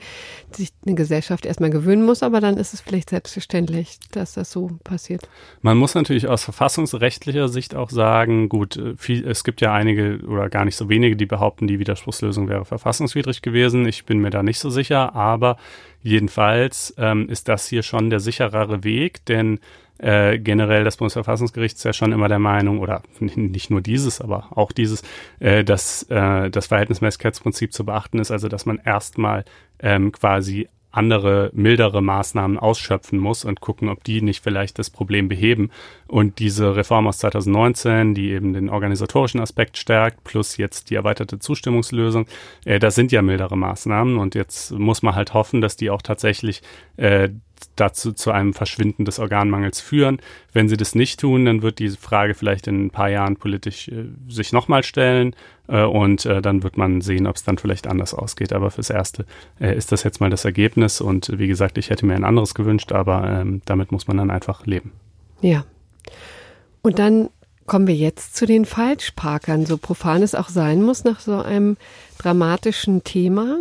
S3: sich eine Gesellschaft erstmal gewöhnen muss, aber dann ist es vielleicht selbstverständlich, dass das so passiert.
S2: Man muss natürlich aus verfassungsrechtlicher Sicht auch sagen, gut, äh, viel, es gibt ja einige oder gar nicht so wenige, die behaupten, die Widerspruchslösung wäre verfassungswidrig gewesen. Ich bin mir da nicht so sicher, aber jedenfalls ähm, ist das hier schon der sicherere Weg, denn äh, generell das Bundesverfassungsgericht ist ja schon immer der Meinung, oder nicht nur dieses, aber auch dieses, äh, dass äh, das Verhältnismäßigkeitsprinzip zu beachten ist, also dass man erstmal ähm, quasi andere, mildere Maßnahmen ausschöpfen muss und gucken, ob die nicht vielleicht das Problem beheben. Und diese Reform aus 2019, die eben den organisatorischen Aspekt stärkt, plus jetzt die erweiterte Zustimmungslösung, äh, das sind ja mildere Maßnahmen. Und jetzt muss man halt hoffen, dass die auch tatsächlich äh, dazu zu einem Verschwinden des Organmangels führen. Wenn sie das nicht tun, dann wird diese Frage vielleicht in ein paar Jahren politisch äh, sich nochmal stellen äh, und äh, dann wird man sehen, ob es dann vielleicht anders ausgeht. Aber fürs Erste äh, ist das jetzt mal das Ergebnis und wie gesagt, ich hätte mir ein anderes gewünscht, aber ähm, damit muss man dann einfach leben.
S3: Ja. Und dann kommen wir jetzt zu den Falschparkern, so profan es auch sein muss nach so einem dramatischen Thema.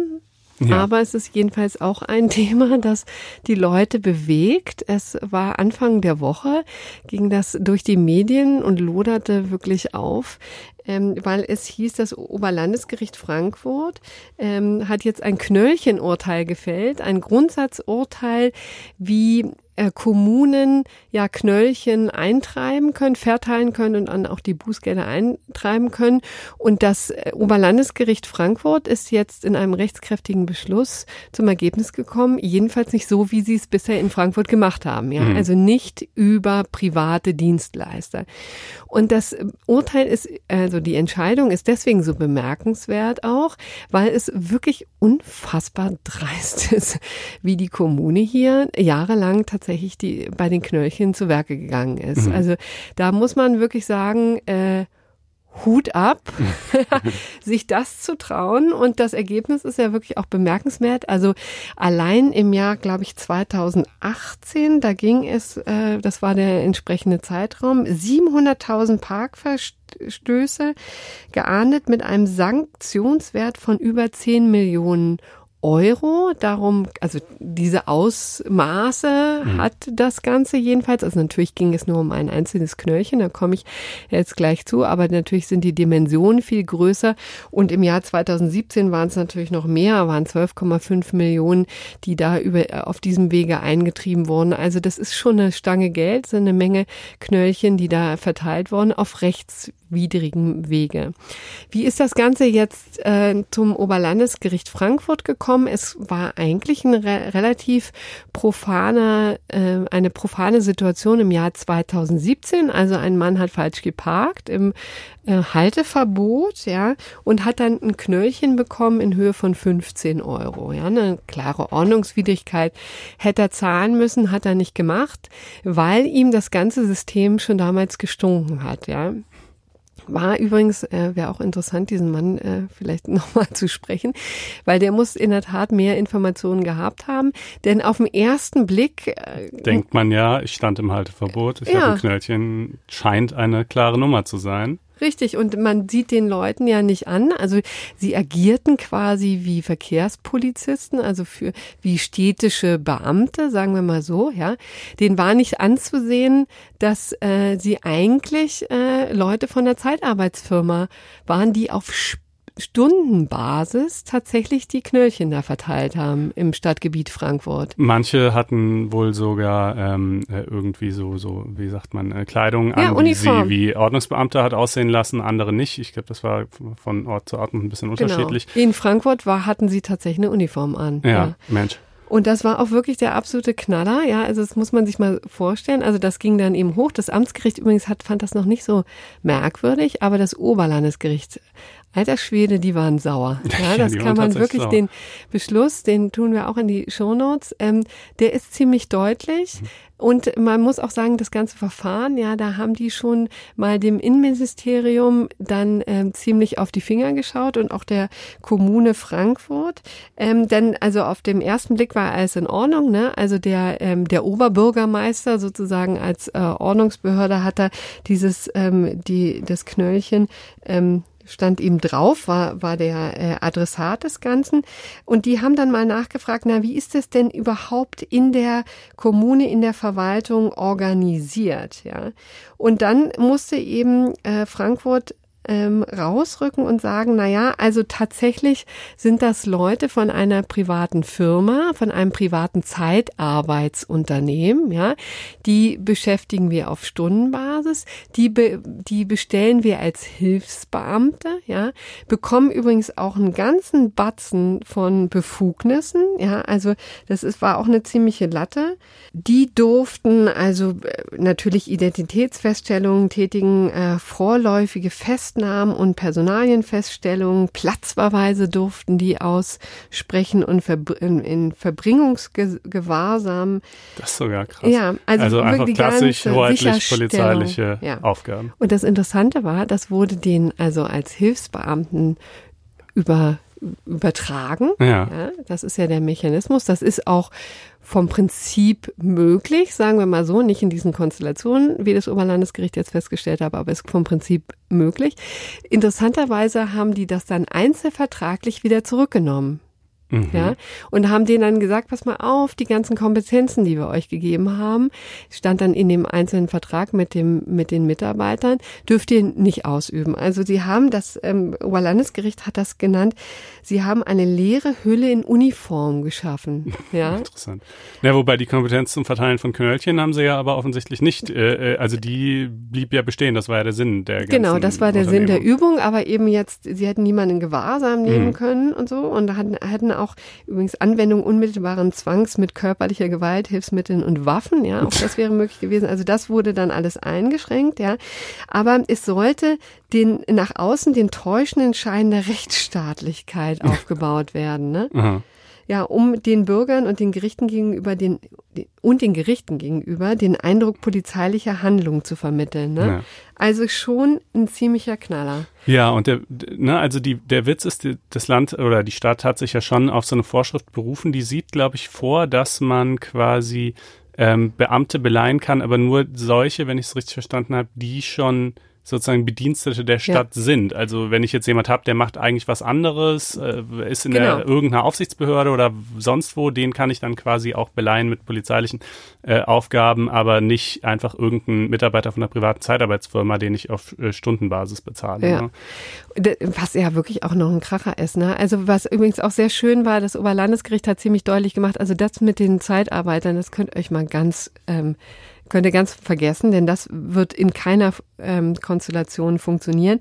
S3: Ja. Aber es ist jedenfalls auch ein Thema, das die Leute bewegt. Es war Anfang der Woche, ging das durch die Medien und loderte wirklich auf, ähm, weil es hieß, das Oberlandesgericht Frankfurt ähm, hat jetzt ein Knöllchenurteil gefällt, ein Grundsatzurteil, wie äh, Kommunen ja Knöllchen eintreiben können, verteilen können und dann auch die Bußgelder eintreiben können. Und das äh, Oberlandesgericht Frankfurt ist jetzt in einem rechtskräftigen Beschluss zum Ergebnis gekommen, jedenfalls nicht so, wie sie es bisher in Frankfurt gemacht haben. Ja? Mhm. Also nicht über private Dienstleister. Und das Urteil ist, also die Entscheidung ist deswegen so bemerkenswert auch, weil es wirklich unfassbar dreist ist, wie die Kommune hier jahrelang tatsächlich tatsächlich die bei den Knöllchen zu Werke gegangen ist. Mhm. Also da muss man wirklich sagen, äh, Hut ab, sich das zu trauen. Und das Ergebnis ist ja wirklich auch bemerkenswert. Also allein im Jahr, glaube ich, 2018, da ging es, äh, das war der entsprechende Zeitraum, 700.000 Parkverstöße geahndet mit einem Sanktionswert von über 10 Millionen Euro. Darum, also diese Ausmaße mhm. hat das Ganze jedenfalls. Also natürlich ging es nur um ein einzelnes Knöllchen, da komme ich jetzt gleich zu, aber natürlich sind die Dimensionen viel größer. Und im Jahr 2017 waren es natürlich noch mehr, waren 12,5 Millionen, die da über, auf diesem Wege eingetrieben wurden. Also das ist schon eine Stange Geld, sind eine Menge Knöllchen, die da verteilt wurden auf rechtswidrigen Wege. Wie ist das Ganze jetzt äh, zum Oberlandesgericht Frankfurt gekommen? Es war eigentlich eine re relativ profane, äh, eine profane Situation im Jahr 2017. Also ein Mann hat falsch geparkt im äh, Halteverbot, ja, und hat dann ein Knöllchen bekommen in Höhe von 15 Euro. Ja, eine klare Ordnungswidrigkeit hätte er zahlen müssen, hat er nicht gemacht, weil ihm das ganze System schon damals gestunken hat, ja. War übrigens, äh, wäre auch interessant, diesen Mann äh, vielleicht nochmal zu sprechen, weil der muss in der Tat mehr Informationen gehabt haben. Denn auf den ersten Blick
S2: äh, denkt man ja, ich stand im Halteverbot, ich ja. habe ein Knöllchen, scheint eine klare Nummer zu sein.
S3: Richtig, und man sieht den Leuten ja nicht an. Also sie agierten quasi wie Verkehrspolizisten, also für wie städtische Beamte, sagen wir mal so, ja. Den war nicht anzusehen, dass äh, sie eigentlich äh, Leute von der Zeitarbeitsfirma waren, die auf Stundenbasis tatsächlich die Knöllchen da verteilt haben im Stadtgebiet Frankfurt.
S2: Manche hatten wohl sogar ähm, äh, irgendwie so, so, wie sagt man, äh, Kleidung an, ja, die sie wie Ordnungsbeamte hat aussehen lassen, andere nicht. Ich glaube, das war von Ort zu Ort ein bisschen genau. unterschiedlich.
S3: Genau. In Frankfurt war, hatten sie tatsächlich eine Uniform an.
S2: Ja, ja. Mensch.
S3: Und das war auch wirklich der absolute Knaller, ja. Also das muss man sich mal vorstellen. Also das ging dann eben hoch. Das Amtsgericht übrigens hat, fand das noch nicht so merkwürdig, aber das Oberlandesgericht Alter Schwede, die waren sauer. Ja, das kann man wirklich, sauer. den Beschluss, den tun wir auch in die Shownotes, ähm, der ist ziemlich deutlich. Mhm. Und man muss auch sagen, das ganze Verfahren, ja, da haben die schon mal dem Innenministerium dann ähm, ziemlich auf die Finger geschaut und auch der Kommune Frankfurt. Ähm, denn also auf dem ersten Blick war alles in Ordnung, ne? Also der ähm, der Oberbürgermeister sozusagen als äh, Ordnungsbehörde hat da dieses ähm, die das Knöllchen ähm, stand ihm drauf, war, war der äh, Adressat des Ganzen. Und die haben dann mal nachgefragt, na, wie ist es denn überhaupt in der Kommune, in der Verwaltung organisiert, ja? Und dann musste eben äh, Frankfurt ähm, rausrücken und sagen, na ja, also tatsächlich sind das Leute von einer privaten Firma, von einem privaten Zeitarbeitsunternehmen, ja, die beschäftigen wir auf Stundenbasis, die be, die bestellen wir als Hilfsbeamte, ja, bekommen übrigens auch einen ganzen Batzen von Befugnissen, ja, also das ist, war auch eine ziemliche Latte. Die durften also äh, natürlich Identitätsfeststellungen tätigen, äh, vorläufige Festnahmen Festnahmen und Personalienfeststellungen, Platzverweise durften die aussprechen und in, in Verbringungsgewahrsam.
S2: Das ist sogar krass.
S3: Ja, also,
S2: also einfach klassisch hoheitlich-polizeiliche ja. Aufgaben.
S3: Und das Interessante war, das wurde denen also als Hilfsbeamten über übertragen. Ja. ja. Das ist ja der Mechanismus. Das ist auch vom Prinzip möglich, sagen wir mal so, nicht in diesen Konstellationen, wie das Oberlandesgericht jetzt festgestellt hat, aber es ist vom Prinzip möglich. Interessanterweise haben die das dann einzelvertraglich wieder zurückgenommen. Mhm. Ja, und haben denen dann gesagt, pass mal auf, die ganzen Kompetenzen, die wir euch gegeben haben, stand dann in dem einzelnen Vertrag mit dem, mit den Mitarbeitern, dürft ihr nicht ausüben. Also sie haben das, ähm, Oberlandesgericht hat das genannt, sie haben eine leere Hülle in Uniform geschaffen. Ja.
S2: Interessant. Ja, wobei die Kompetenz zum Verteilen von Knöllchen haben sie ja aber offensichtlich nicht, äh, äh also die blieb ja bestehen, das war ja der Sinn der ganzen
S3: Genau, das war der Sinn der Übung, aber eben jetzt, sie hätten niemanden Gewahrsam nehmen mhm. können und so und hatten, hatten auch übrigens Anwendung unmittelbaren Zwangs mit körperlicher Gewalt, Hilfsmitteln und Waffen, ja, auch das wäre möglich gewesen. Also das wurde dann alles eingeschränkt, ja. Aber es sollte den nach außen den täuschenden Schein der Rechtsstaatlichkeit aufgebaut werden, ne? Aha. Ja, um den Bürgern und den Gerichten gegenüber den und den Gerichten gegenüber den Eindruck polizeilicher Handlung zu vermitteln. Ne? Ja. Also schon ein ziemlicher Knaller.
S2: Ja, und der, ne, also die, der Witz ist, das Land oder die Stadt hat sich ja schon auf so eine Vorschrift berufen, die sieht, glaube ich, vor, dass man quasi ähm, Beamte beleihen kann, aber nur solche, wenn ich es richtig verstanden habe, die schon sozusagen Bedienstete der Stadt ja. sind. Also wenn ich jetzt jemand habe, der macht eigentlich was anderes, äh, ist in genau. der irgendeiner Aufsichtsbehörde oder sonst wo, den kann ich dann quasi auch beleihen mit polizeilichen äh, Aufgaben, aber nicht einfach irgendeinen Mitarbeiter von einer privaten Zeitarbeitsfirma, den ich auf äh, Stundenbasis bezahle. Ja.
S3: Ne? Was ja wirklich auch noch ein Kracher ist. Ne? Also was übrigens auch sehr schön war, das Oberlandesgericht hat ziemlich deutlich gemacht, also das mit den Zeitarbeitern, das könnt ihr euch mal ganz ähm, könnt ihr ganz vergessen, denn das wird in keiner ähm, Konstellation funktionieren.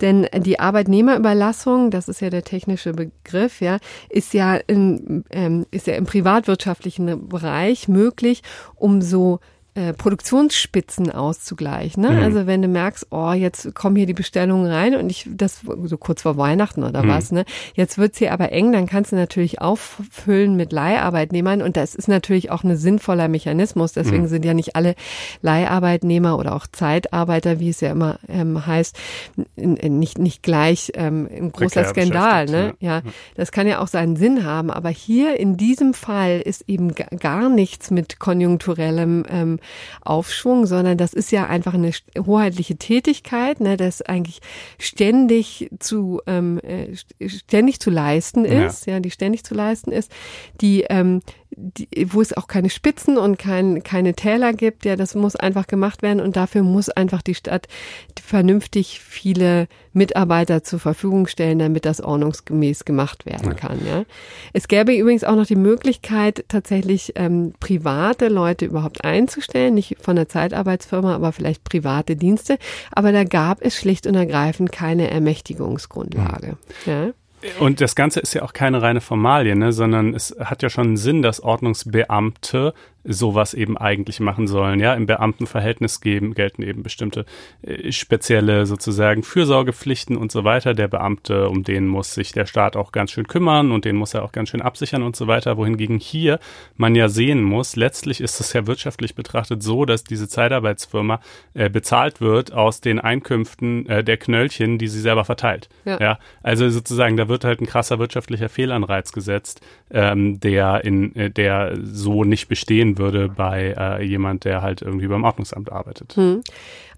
S3: Denn die Arbeitnehmerüberlassung, das ist ja der technische Begriff, ja, ist ja in, ähm, ist ja im privatwirtschaftlichen Bereich möglich, um so äh, Produktionsspitzen auszugleichen. Ne? Mhm. Also wenn du merkst, oh, jetzt kommen hier die Bestellungen rein und ich das so kurz vor Weihnachten oder mhm. was, ne? Jetzt wird's hier aber eng, dann kannst du natürlich auffüllen mit Leiharbeitnehmern und das ist natürlich auch ein sinnvoller Mechanismus. Deswegen mhm. sind ja nicht alle Leiharbeitnehmer oder auch Zeitarbeiter, wie es ja immer ähm, heißt, nicht nicht gleich ähm, ein großer Prekär Skandal. Ne? Ja. ja, das kann ja auch seinen Sinn haben. Aber hier in diesem Fall ist eben gar nichts mit konjunkturellem ähm, Aufschwung, sondern das ist ja einfach eine hoheitliche Tätigkeit, ne, das eigentlich ständig zu ähm, äh, ständig zu leisten ist, ja. ja, die ständig zu leisten ist, die ähm, die, wo es auch keine Spitzen und kein, keine Täler gibt. Ja, das muss einfach gemacht werden und dafür muss einfach die Stadt vernünftig viele Mitarbeiter zur Verfügung stellen, damit das ordnungsgemäß gemacht werden kann. Ja. Es gäbe übrigens auch noch die Möglichkeit, tatsächlich ähm, private Leute überhaupt einzustellen, nicht von der Zeitarbeitsfirma, aber vielleicht private Dienste. Aber da gab es schlicht und ergreifend keine Ermächtigungsgrundlage. Ja.
S2: Und das Ganze ist ja auch keine reine Formalie, ne, sondern es hat ja schon Sinn, dass Ordnungsbeamte sowas eben eigentlich machen sollen. Ja, im Beamtenverhältnis geben, gelten eben bestimmte äh, spezielle sozusagen Fürsorgepflichten und so weiter. Der Beamte, um den muss sich der Staat auch ganz schön kümmern und den muss er auch ganz schön absichern und so weiter. Wohingegen hier man ja sehen muss, letztlich ist es ja wirtschaftlich betrachtet so, dass diese Zeitarbeitsfirma äh, bezahlt wird aus den Einkünften äh, der Knöllchen, die sie selber verteilt. Ja. ja. also sozusagen, da wird halt ein krasser wirtschaftlicher Fehlanreiz gesetzt, ähm, der in äh, der so nicht bestehen würde bei äh, jemand, der halt irgendwie beim Ordnungsamt arbeitet. Hm.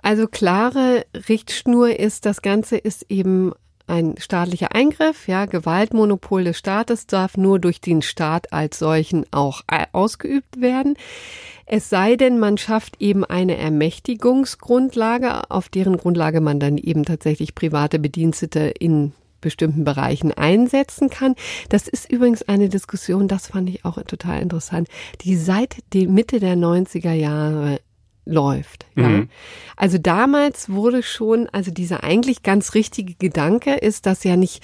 S3: Also klare Richtschnur ist, das Ganze ist eben ein staatlicher Eingriff, ja, Gewaltmonopol des Staates darf nur durch den Staat als solchen auch äh, ausgeübt werden. Es sei denn, man schafft eben eine Ermächtigungsgrundlage, auf deren Grundlage man dann eben tatsächlich private Bedienstete in bestimmten Bereichen einsetzen kann. Das ist übrigens eine Diskussion, das fand ich auch total interessant, die seit die Mitte der 90er Jahre läuft. Ja? Mhm. Also damals wurde schon, also dieser eigentlich ganz richtige Gedanke ist, dass ja nicht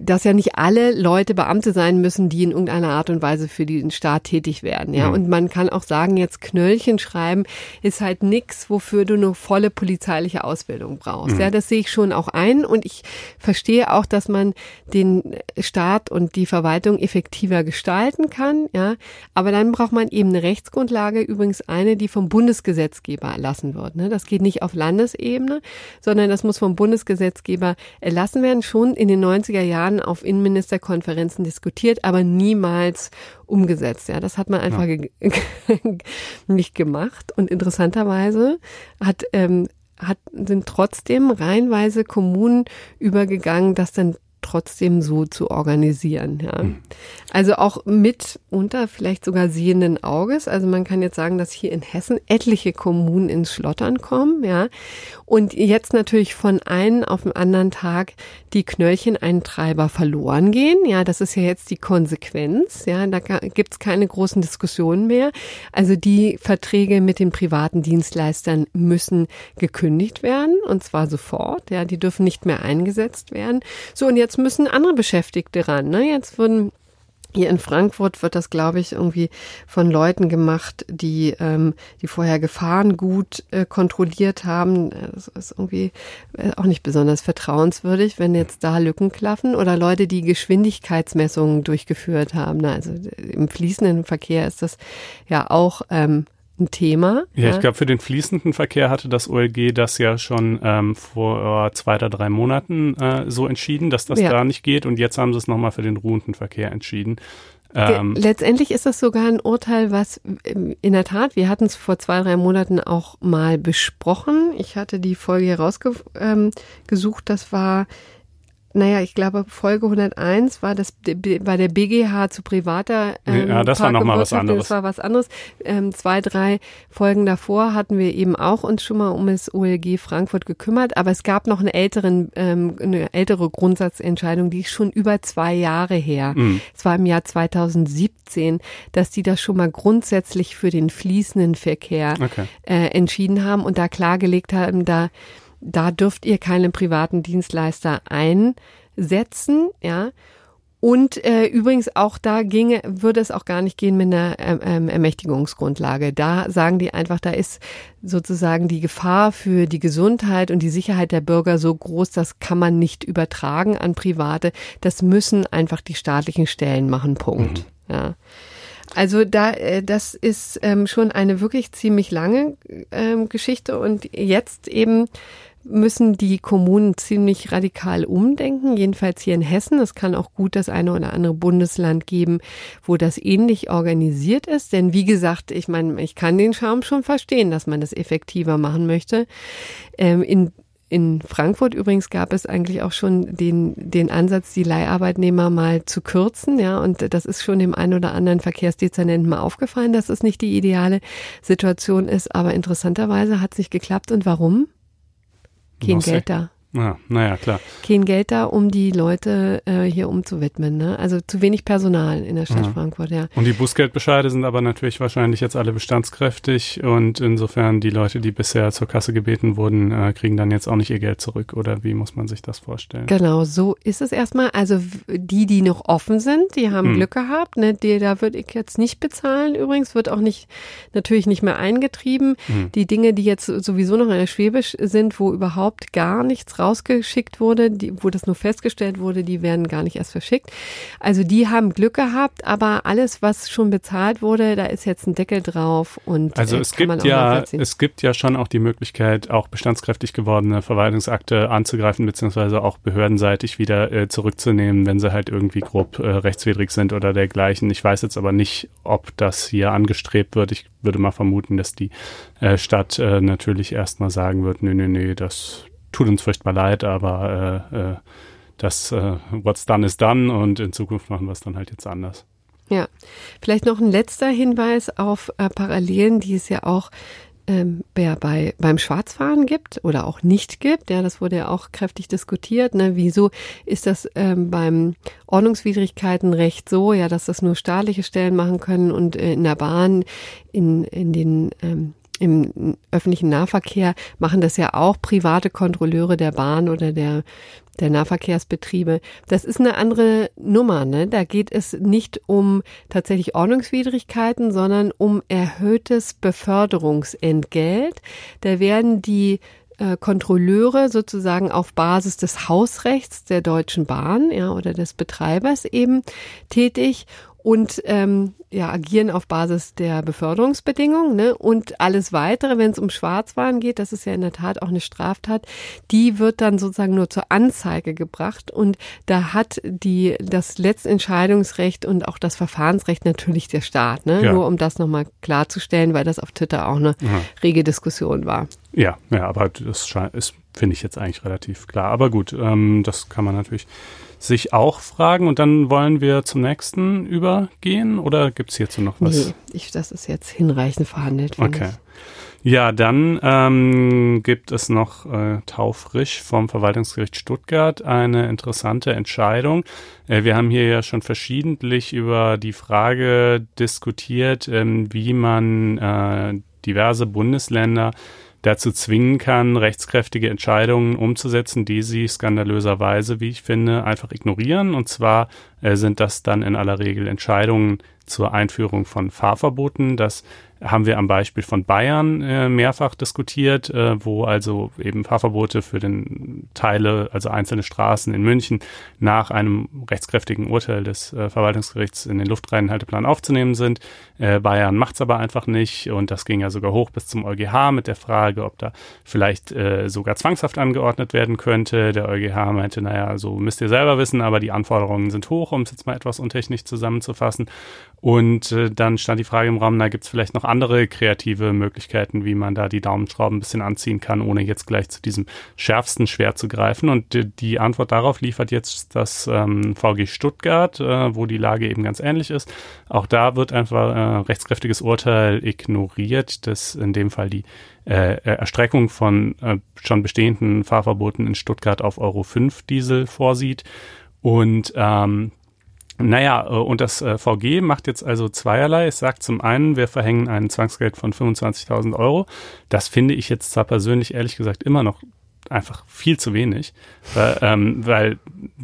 S3: dass ja nicht alle Leute Beamte sein müssen, die in irgendeiner Art und Weise für den Staat tätig werden, ja. Mhm. Und man kann auch sagen, jetzt Knöllchen schreiben ist halt nix, wofür du eine volle polizeiliche Ausbildung brauchst. Mhm. Ja, das sehe ich schon auch ein und ich verstehe auch, dass man den Staat und die Verwaltung effektiver gestalten kann, ja. Aber dann braucht man eben eine Rechtsgrundlage, übrigens eine, die vom Bundesgesetzgeber erlassen wird. Ne? Das geht nicht auf Landesebene, sondern das muss vom Bundesgesetzgeber erlassen werden, schon in den 90er Jahren Jahren auf Innenministerkonferenzen diskutiert, aber niemals umgesetzt. Ja, das hat man einfach ja. nicht gemacht. Und interessanterweise hat ähm, hat, sind trotzdem reihenweise Kommunen übergegangen, das dann trotzdem so zu organisieren. Ja. Mhm. Also auch mit unter vielleicht sogar sehenden Auges. Also man kann jetzt sagen, dass hier in Hessen etliche Kommunen ins Schlottern kommen, ja. Und jetzt natürlich von einem auf den anderen Tag die Knöllcheneintreiber verloren gehen. Ja, das ist ja jetzt die Konsequenz. Ja, da gibt's keine großen Diskussionen mehr. Also die Verträge mit den privaten Dienstleistern müssen gekündigt werden und zwar sofort. Ja, die dürfen nicht mehr eingesetzt werden. So und jetzt müssen andere Beschäftigte ran. Ne? Jetzt wurden Hier in Frankfurt wird das, glaube ich, irgendwie von Leuten gemacht, die, ähm, die vorher Gefahren gut äh, kontrolliert haben. Das ist irgendwie äh, auch nicht besonders vertrauenswürdig, wenn jetzt da Lücken klaffen oder Leute, die Geschwindigkeitsmessungen durchgeführt haben. Also im fließenden Verkehr ist das ja auch ähm, ein Thema.
S2: Ja, ja. ich glaube, für den fließenden Verkehr hatte das OLG das ja schon ähm, vor zwei oder drei Monaten äh, so entschieden, dass das ja. da nicht geht. Und jetzt haben sie es nochmal für den ruhenden Verkehr entschieden.
S3: Ähm, Letztendlich ist das sogar ein Urteil, was ähm, in der Tat, wir hatten es vor zwei, drei Monaten auch mal besprochen. Ich hatte die Folge herausgesucht, ähm, das war naja, ich glaube, Folge 101 war das war der BGH zu privater.
S2: Ähm, ja, das war nochmal was anderes.
S3: Das war was anderes. Ähm, zwei, drei Folgen davor hatten wir eben auch uns schon mal um das OLG Frankfurt gekümmert, aber es gab noch eine älteren, ähm, eine ältere Grundsatzentscheidung, die ist schon über zwei Jahre her. Mhm. Es war im Jahr 2017, dass die das schon mal grundsätzlich für den fließenden Verkehr okay. äh, entschieden haben und da klargelegt haben, da da dürft ihr keinen privaten Dienstleister einsetzen, ja. Und äh, übrigens auch da ginge, würde es auch gar nicht gehen mit einer ähm, ähm, Ermächtigungsgrundlage. Da sagen die einfach, da ist sozusagen die Gefahr für die Gesundheit und die Sicherheit der Bürger so groß, das kann man nicht übertragen an Private. Das müssen einfach die staatlichen Stellen machen. Punkt. Mhm. Ja. Also da, äh, das ist ähm, schon eine wirklich ziemlich lange ähm, Geschichte und jetzt eben müssen die Kommunen ziemlich radikal umdenken, jedenfalls hier in Hessen. Es kann auch gut das eine oder andere Bundesland geben, wo das ähnlich organisiert ist. Denn wie gesagt, ich meine, ich kann den Charme schon verstehen, dass man das effektiver machen möchte. Ähm, in in Frankfurt übrigens gab es eigentlich auch schon den, den Ansatz, die Leiharbeitnehmer mal zu kürzen, ja, und das ist schon dem einen oder anderen Verkehrsdezernenten mal aufgefallen, dass es nicht die ideale Situation ist, aber interessanterweise hat es nicht geklappt. Und warum? Kein Geld da.
S2: Ja, naja, klar.
S3: Kein Geld da, um die Leute äh, hier umzuwidmen. Ne? Also zu wenig Personal in der Stadt ja. Frankfurt, ja.
S2: Und die Bußgeldbescheide sind aber natürlich wahrscheinlich jetzt alle bestandskräftig und insofern die Leute, die bisher zur Kasse gebeten wurden, äh, kriegen dann jetzt auch nicht ihr Geld zurück oder wie muss man sich das vorstellen?
S3: Genau, so ist es erstmal. Also die, die noch offen sind, die haben hm. Glück gehabt. Ne? Die, da würde ich jetzt nicht bezahlen übrigens, wird auch nicht natürlich nicht mehr eingetrieben. Hm. Die Dinge, die jetzt sowieso noch in der Schwäbisch sind, wo überhaupt gar nichts rausgeschickt wurde, die, wo das nur festgestellt wurde, die werden gar nicht erst verschickt. Also die haben Glück gehabt, aber alles, was schon bezahlt wurde, da ist jetzt ein Deckel drauf und
S2: also äh, es gibt ja es gibt ja schon auch die Möglichkeit, auch bestandskräftig gewordene Verwaltungsakte anzugreifen beziehungsweise auch behördenseitig wieder äh, zurückzunehmen, wenn sie halt irgendwie grob äh, rechtswidrig sind oder dergleichen. Ich weiß jetzt aber nicht, ob das hier angestrebt wird. Ich würde mal vermuten, dass die äh, Stadt äh, natürlich erstmal sagen wird, nö, nö, nö, das tut uns furchtbar leid, aber äh, äh, das äh, What's done is done und in Zukunft machen wir es dann halt jetzt anders.
S3: Ja, vielleicht noch ein letzter Hinweis auf äh, Parallelen, die es ja auch ähm, bei, beim Schwarzfahren gibt oder auch nicht gibt. Ja, das wurde ja auch kräftig diskutiert. Ne? Wieso ist das ähm, beim Ordnungswidrigkeitenrecht so, ja, dass das nur staatliche Stellen machen können und äh, in der Bahn, in, in den ähm, im öffentlichen Nahverkehr machen das ja auch private Kontrolleure der Bahn oder der der Nahverkehrsbetriebe. Das ist eine andere Nummer. Ne? Da geht es nicht um tatsächlich Ordnungswidrigkeiten, sondern um erhöhtes Beförderungsentgelt. Da werden die äh, Kontrolleure sozusagen auf Basis des Hausrechts der Deutschen Bahn ja, oder des Betreibers eben tätig und ähm, ja, agieren auf Basis der Beförderungsbedingungen. Ne? Und alles weitere, wenn es um Schwarzwaren geht, das ist ja in der Tat auch eine Straftat, die wird dann sozusagen nur zur Anzeige gebracht. Und da hat die das Letztentscheidungsrecht und auch das Verfahrensrecht natürlich der Staat. Ne? Ja. Nur um das nochmal klarzustellen, weil das auf Twitter auch eine ja. rege Diskussion war.
S2: Ja, ja, aber das ist, finde ich jetzt eigentlich relativ klar. Aber gut, ähm, das kann man natürlich sich auch fragen und dann wollen wir zum nächsten übergehen oder gibt es hierzu noch was? Nee,
S3: ich, das ist jetzt hinreichend verhandelt.
S2: Okay. Ich. Ja, dann ähm, gibt es noch äh, taufrisch vom Verwaltungsgericht Stuttgart eine interessante Entscheidung. Äh, wir haben hier ja schon verschiedentlich über die Frage diskutiert, ähm, wie man äh, diverse Bundesländer dazu zwingen kann, rechtskräftige Entscheidungen umzusetzen, die sie skandalöserweise, wie ich finde, einfach ignorieren. Und zwar äh, sind das dann in aller Regel Entscheidungen zur Einführung von Fahrverboten. Das haben wir am Beispiel von Bayern äh, mehrfach diskutiert, äh, wo also eben Fahrverbote für den Teile, also einzelne Straßen in München nach einem rechtskräftigen Urteil des äh, Verwaltungsgerichts in den Luftreinhalteplan aufzunehmen sind. Äh, Bayern macht es aber einfach nicht und das ging ja sogar hoch bis zum EuGH mit der Frage, ob da vielleicht äh, sogar zwangshaft angeordnet werden könnte. Der EuGH meinte, naja, so müsst ihr selber wissen, aber die Anforderungen sind hoch, um es jetzt mal etwas untechnisch zusammenzufassen. Und äh, dann stand die Frage im Raum, na, gibt es vielleicht noch andere kreative Möglichkeiten, wie man da die Daumenschrauben ein bisschen anziehen kann, ohne jetzt gleich zu diesem schärfsten Schwert zu greifen. Und die, die Antwort darauf liefert jetzt das ähm, VG Stuttgart, äh, wo die Lage eben ganz ähnlich ist. Auch da wird einfach äh, rechtskräftiges Urteil ignoriert, das in dem Fall die äh, Erstreckung von äh, schon bestehenden Fahrverboten in Stuttgart auf Euro 5 Diesel vorsieht. Und ähm, naja, äh, und das äh, VG macht jetzt also zweierlei. Es sagt zum einen, wir verhängen ein Zwangsgeld von 25.000 Euro. Das finde ich jetzt zwar persönlich ehrlich gesagt immer noch einfach viel zu wenig, weil, ähm, weil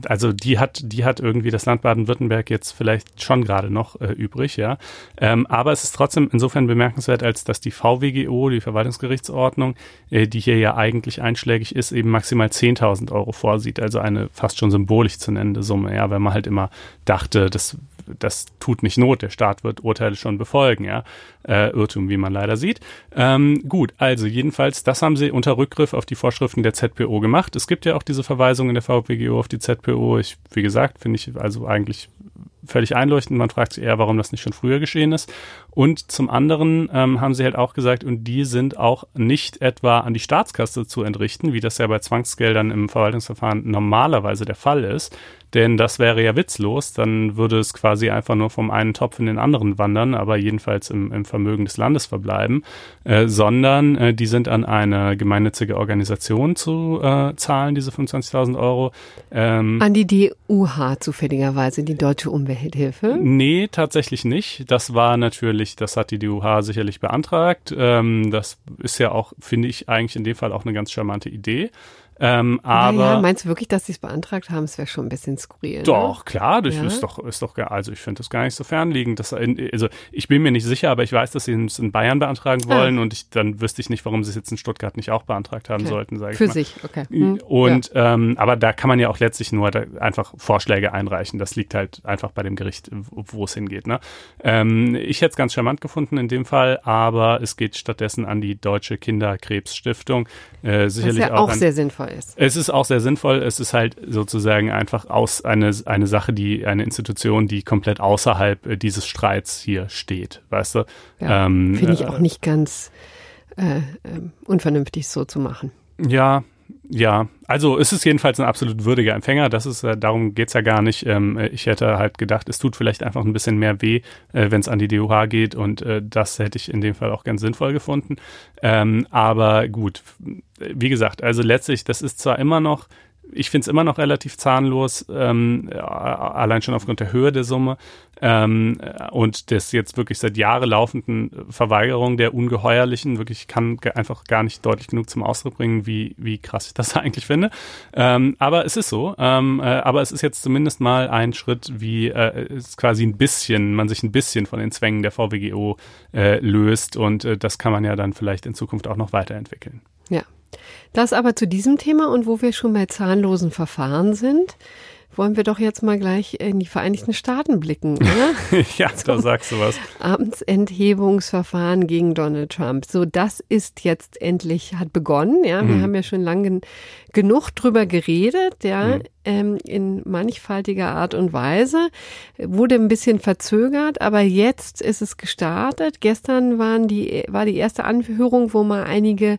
S2: also die hat die hat irgendwie das Land Baden-Württemberg jetzt vielleicht schon gerade noch äh, übrig, ja. Ähm, aber es ist trotzdem insofern bemerkenswert, als dass die VWGO, die Verwaltungsgerichtsordnung, äh, die hier ja eigentlich einschlägig ist, eben maximal 10.000 Euro vorsieht, also eine fast schon symbolisch zu nennende Summe, ja, weil man halt immer dachte, das das tut nicht Not, der Staat wird Urteile schon befolgen, ja. Äh, Irrtum, wie man leider sieht. Ähm, gut, also jedenfalls, das haben sie unter Rückgriff auf die Vorschriften der ZPO gemacht. Es gibt ja auch diese Verweisung in der VPGO auf die ZPO. Ich, wie gesagt, finde ich also eigentlich völlig einleuchtend. Man fragt sich eher, warum das nicht schon früher geschehen ist. Und zum anderen ähm, haben sie halt auch gesagt, und die sind auch nicht etwa an die Staatskasse zu entrichten, wie das ja bei Zwangsgeldern im Verwaltungsverfahren normalerweise der Fall ist, denn das wäre ja witzlos, dann würde es quasi einfach nur vom einen Topf in den anderen wandern, aber jedenfalls im, im Vermögen des Landes verbleiben, äh, sondern äh, die sind an eine gemeinnützige Organisation zu äh, zahlen, diese 25.000 Euro.
S3: Ähm, an die DUH zufälligerweise, die Deutsche Umwelthilfe?
S2: Nee, tatsächlich nicht. Das war natürlich, das hat die DUH sicherlich beantragt. Ähm, das ist ja auch, finde ich, eigentlich in dem Fall auch eine ganz charmante Idee. Ähm, aber
S3: naja, meinst du wirklich, dass sie es beantragt haben? Es wäre schon ein bisschen skurril. Ne?
S2: Doch, ne? klar, das ja? ist doch, ist doch, also ich finde das gar nicht so fernliegend. Das, also ich bin mir nicht sicher, aber ich weiß, dass sie es in Bayern beantragen ah. wollen ah. und ich, dann wüsste ich nicht, warum sie es jetzt in Stuttgart nicht auch beantragt haben okay. sollten, sage ich
S3: Für
S2: mal.
S3: Sich, okay. Hm.
S2: Und, ja. ähm, aber da kann man ja auch letztlich nur einfach Vorschläge einreichen. Das liegt halt einfach bei dem Gericht, wo es hingeht. Ne? Ähm, ich hätte es ganz charmant gefunden in dem Fall, aber es geht stattdessen an die Deutsche Kinderkrebsstiftung.
S3: Äh, sicherlich Was ja auch, auch sehr sinnvoll ist.
S2: Es ist auch sehr sinnvoll. Es ist halt sozusagen einfach aus eine, eine Sache, die eine Institution, die komplett außerhalb äh, dieses Streits hier steht, weißt du?
S3: Ja, ähm, Finde ich äh, auch nicht ganz äh, ähm, unvernünftig so zu machen.
S2: Ja, ja, also es ist jedenfalls ein absolut würdiger Empfänger. Das ist, äh, darum geht's ja gar nicht. Ähm, ich hätte halt gedacht, es tut vielleicht einfach ein bisschen mehr weh, äh, wenn es an die DUH geht und äh, das hätte ich in dem Fall auch ganz sinnvoll gefunden. Ähm, aber gut, wie gesagt, also letztlich, das ist zwar immer noch ich finde es immer noch relativ zahnlos, ähm, allein schon aufgrund der Höhe der Summe ähm, und des jetzt wirklich seit Jahren laufenden Verweigerung der ungeheuerlichen. Wirklich kann einfach gar nicht deutlich genug zum Ausdruck bringen, wie, wie krass ich das eigentlich finde. Ähm, aber es ist so. Ähm, äh, aber es ist jetzt zumindest mal ein Schritt, wie äh, es quasi ein bisschen, man sich ein bisschen von den Zwängen der VWGO äh, löst und äh, das kann man ja dann vielleicht in Zukunft auch noch weiterentwickeln.
S3: Ja, das aber zu diesem Thema und wo wir schon bei zahnlosen Verfahren sind, wollen wir doch jetzt mal gleich in die Vereinigten Staaten blicken, oder?
S2: ja, da sagst du was.
S3: Amtsenthebungsverfahren gegen Donald Trump. So, das ist jetzt endlich, hat begonnen. Ja, wir mhm. haben ja schon lange genug drüber geredet, ja, mhm. ähm, in mannigfaltiger Art und Weise. Wurde ein bisschen verzögert, aber jetzt ist es gestartet. Gestern waren die, war die erste Anhörung, wo mal einige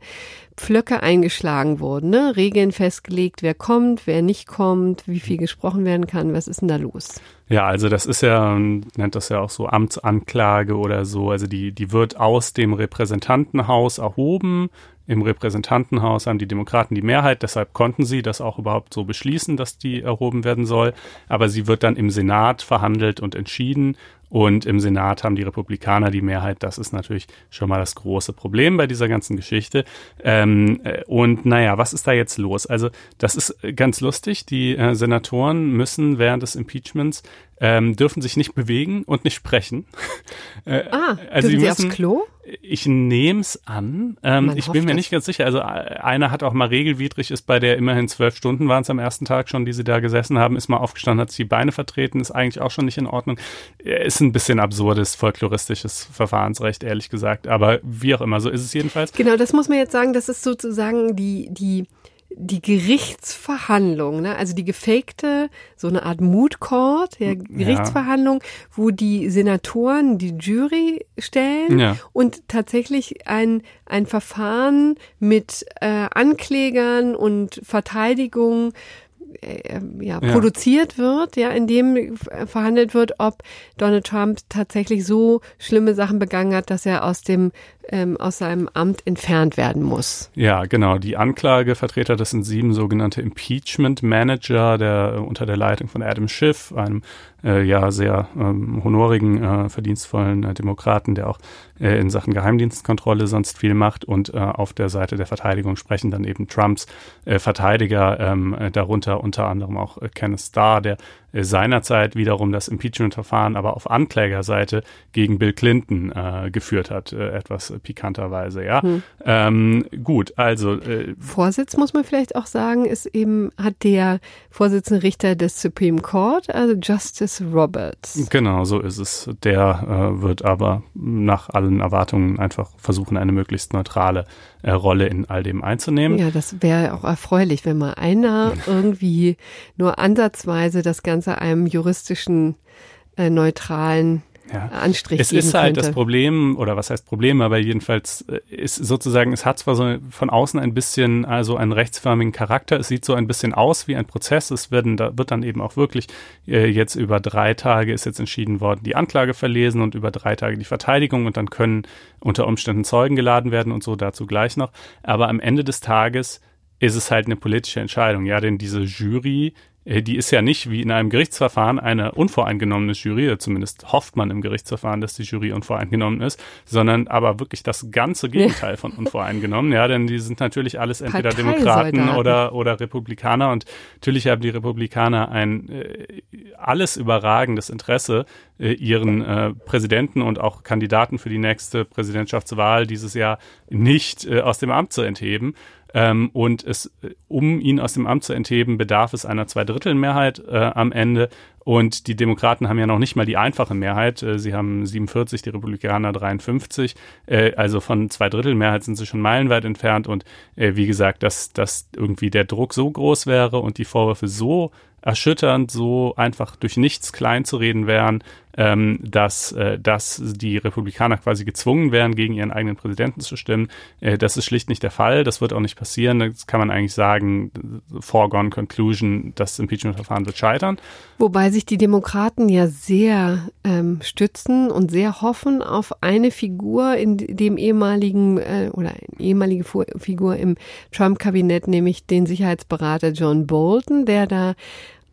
S3: Pflöcke eingeschlagen wurden, ne? Regeln festgelegt, wer kommt, wer nicht kommt, wie viel gesprochen werden kann, was ist denn da los?
S2: Ja, also das ist ja, nennt das ja auch so Amtsanklage oder so. Also die, die wird aus dem Repräsentantenhaus erhoben. Im Repräsentantenhaus haben die Demokraten die Mehrheit, deshalb konnten sie das auch überhaupt so beschließen, dass die erhoben werden soll. Aber sie wird dann im Senat verhandelt und entschieden Und im Senat haben die Republikaner die Mehrheit. Das ist natürlich schon mal das große Problem bei dieser ganzen Geschichte. Ähm, äh, und naja, was ist da jetzt los? Also das ist ganz lustig. Die äh, Senatoren müssen während des Impeachments ähm, dürfen sich nicht bewegen und nicht sprechen.
S3: äh, ah, also dürfen sie müssen, aufs Klo?
S2: Ich nehme es an. Ähm, ich bin mir das. nicht ganz sicher. Also einer hat auch mal regelwidrig, ist bei der immerhin zwölf Stunden waren es am ersten Tag schon, die sie da gesessen haben, ist mal aufgestanden, hat sich die Beine vertreten, ist eigentlich auch schon nicht in Ordnung. Ist ein bisschen absurdes, folkloristisches Verfahrensrecht, ehrlich gesagt. Aber wie auch immer, so ist es jedenfalls.
S3: Genau, das muss man jetzt sagen, das ist sozusagen die, die die Gerichtsverhandlung, ne? also die gefakte, so eine Art Mood Court, ja, Gerichtsverhandlung, ja. wo die Senatoren die Jury stellen ja. und tatsächlich ein, ein Verfahren mit äh, Anklägern und Verteidigung äh, ja, ja, produziert wird, ja, in dem verhandelt wird, ob Donald Trump tatsächlich so schlimme Sachen begangen hat, dass er aus dem ähm, aus seinem Amt entfernt werden muss.
S2: Ja, genau. Die Anklagevertreter, das sind sieben sogenannte Impeachment Manager, der äh, unter der Leitung von Adam Schiff, einem äh, ja sehr ähm, honorigen, äh, verdienstvollen äh, Demokraten, der auch äh, in Sachen Geheimdienstkontrolle sonst viel macht. Und äh, auf der Seite der Verteidigung sprechen dann eben Trumps Verteidiger, ähm, äh, darunter unter anderem auch Kenneth Starr, der seinerzeit wiederum das Impeachment-Verfahren aber auf Anklägerseite gegen Bill Clinton geführt hat, etwas pikanterweise, ja. Hm. Ähm, gut, also
S3: äh, Vorsitz muss man vielleicht auch sagen, ist eben hat der Vorsitzende Richter des Supreme Court, also Justice Roberts.
S2: Genau, so ist es. Der äh, wird aber nach allen Erwartungen einfach versuchen, eine möglichst neutrale äh, Rolle in all dem einzunehmen.
S3: Ja, das wäre auch erfreulich, wenn mal einer irgendwie nur ansatzweise das Ganze einem juristischen, äh, neutralen ja. Anstrich
S2: Es ist halt das Problem, oder was heißt Problem, aber jedenfalls äh, ist sozusagen, es hat zwar so von außen ein bisschen also einen rechtsförmigen Charakter, es sieht so ein bisschen aus wie ein Prozess, es werden, da wird dann eben auch wirklich äh, jetzt über drei Tage ist jetzt entschieden worden, die Anklage verlesen und über drei Tage die Verteidigung und dann können unter Umständen Zeugen geladen werden und so dazu gleich noch. Aber am Ende des Tages ist es halt eine politische Entscheidung, ja, denn diese Jury die ist ja nicht wie in einem Gerichtsverfahren eine unvoreingenommene Jury, zumindest hofft man im Gerichtsverfahren, dass die Jury unvoreingenommen ist, sondern aber wirklich das ganze Gegenteil von unvoreingenommen. Ja, denn die sind natürlich alles entweder Demokraten oder, oder Republikaner und natürlich haben die Republikaner ein äh, alles überragendes Interesse, äh, ihren äh, Präsidenten und auch Kandidaten für die nächste Präsidentschaftswahl dieses Jahr nicht äh, aus dem Amt zu entheben. Ähm, und es, um ihn aus dem Amt zu entheben, bedarf es einer Zweidrittelmehrheit äh, am Ende. Und die Demokraten haben ja noch nicht mal die einfache Mehrheit. Äh, sie haben 47, die Republikaner 53. Äh, also von Zweidrittelmehrheit sind sie schon meilenweit entfernt. Und äh, wie gesagt, dass, dass irgendwie der Druck so groß wäre und die Vorwürfe so erschütternd, so einfach durch nichts klein zu reden wären, ähm, dass, äh, dass die Republikaner quasi gezwungen wären, gegen ihren eigenen Präsidenten zu stimmen. Äh, das ist schlicht nicht der Fall. Das wird auch nicht passieren. Das kann man eigentlich sagen, foregone conclusion, das Impeachment-Verfahren wird scheitern.
S3: Wobei sich die Demokraten ja sehr ähm, stützen und sehr hoffen auf eine Figur in dem ehemaligen äh, oder ehemalige Figur im Trump-Kabinett, nämlich den Sicherheitsberater John Bolton, der da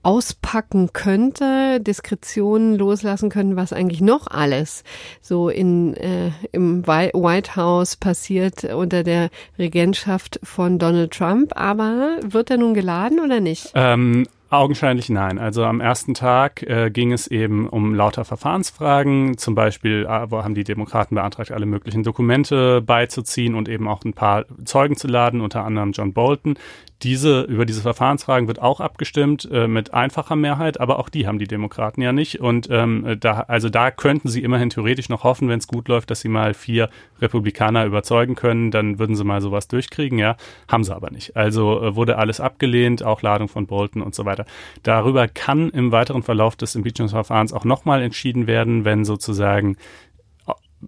S3: auspacken könnte, Diskretionen loslassen können, was eigentlich noch alles so in äh, im White House passiert unter der Regentschaft von Donald Trump. Aber wird er nun geladen oder nicht?
S2: Ähm, Augenscheinlich nein. Also am ersten Tag äh, ging es eben um lauter Verfahrensfragen. Zum Beispiel äh, haben die Demokraten beantragt, alle möglichen Dokumente beizuziehen und eben auch ein paar Zeugen zu laden, unter anderem John Bolton. Diese, über diese Verfahrensfragen wird auch abgestimmt äh, mit einfacher Mehrheit, aber auch die haben die Demokraten ja nicht. Und ähm, da, also da könnten sie immerhin theoretisch noch hoffen, wenn es gut läuft, dass sie mal vier Republikaner überzeugen können, dann würden sie mal sowas durchkriegen, ja. Haben sie aber nicht. Also äh, wurde alles abgelehnt, auch Ladung von Bolton und so weiter. Darüber kann im weiteren Verlauf des Impeachment-Verfahrens auch nochmal entschieden werden, wenn sozusagen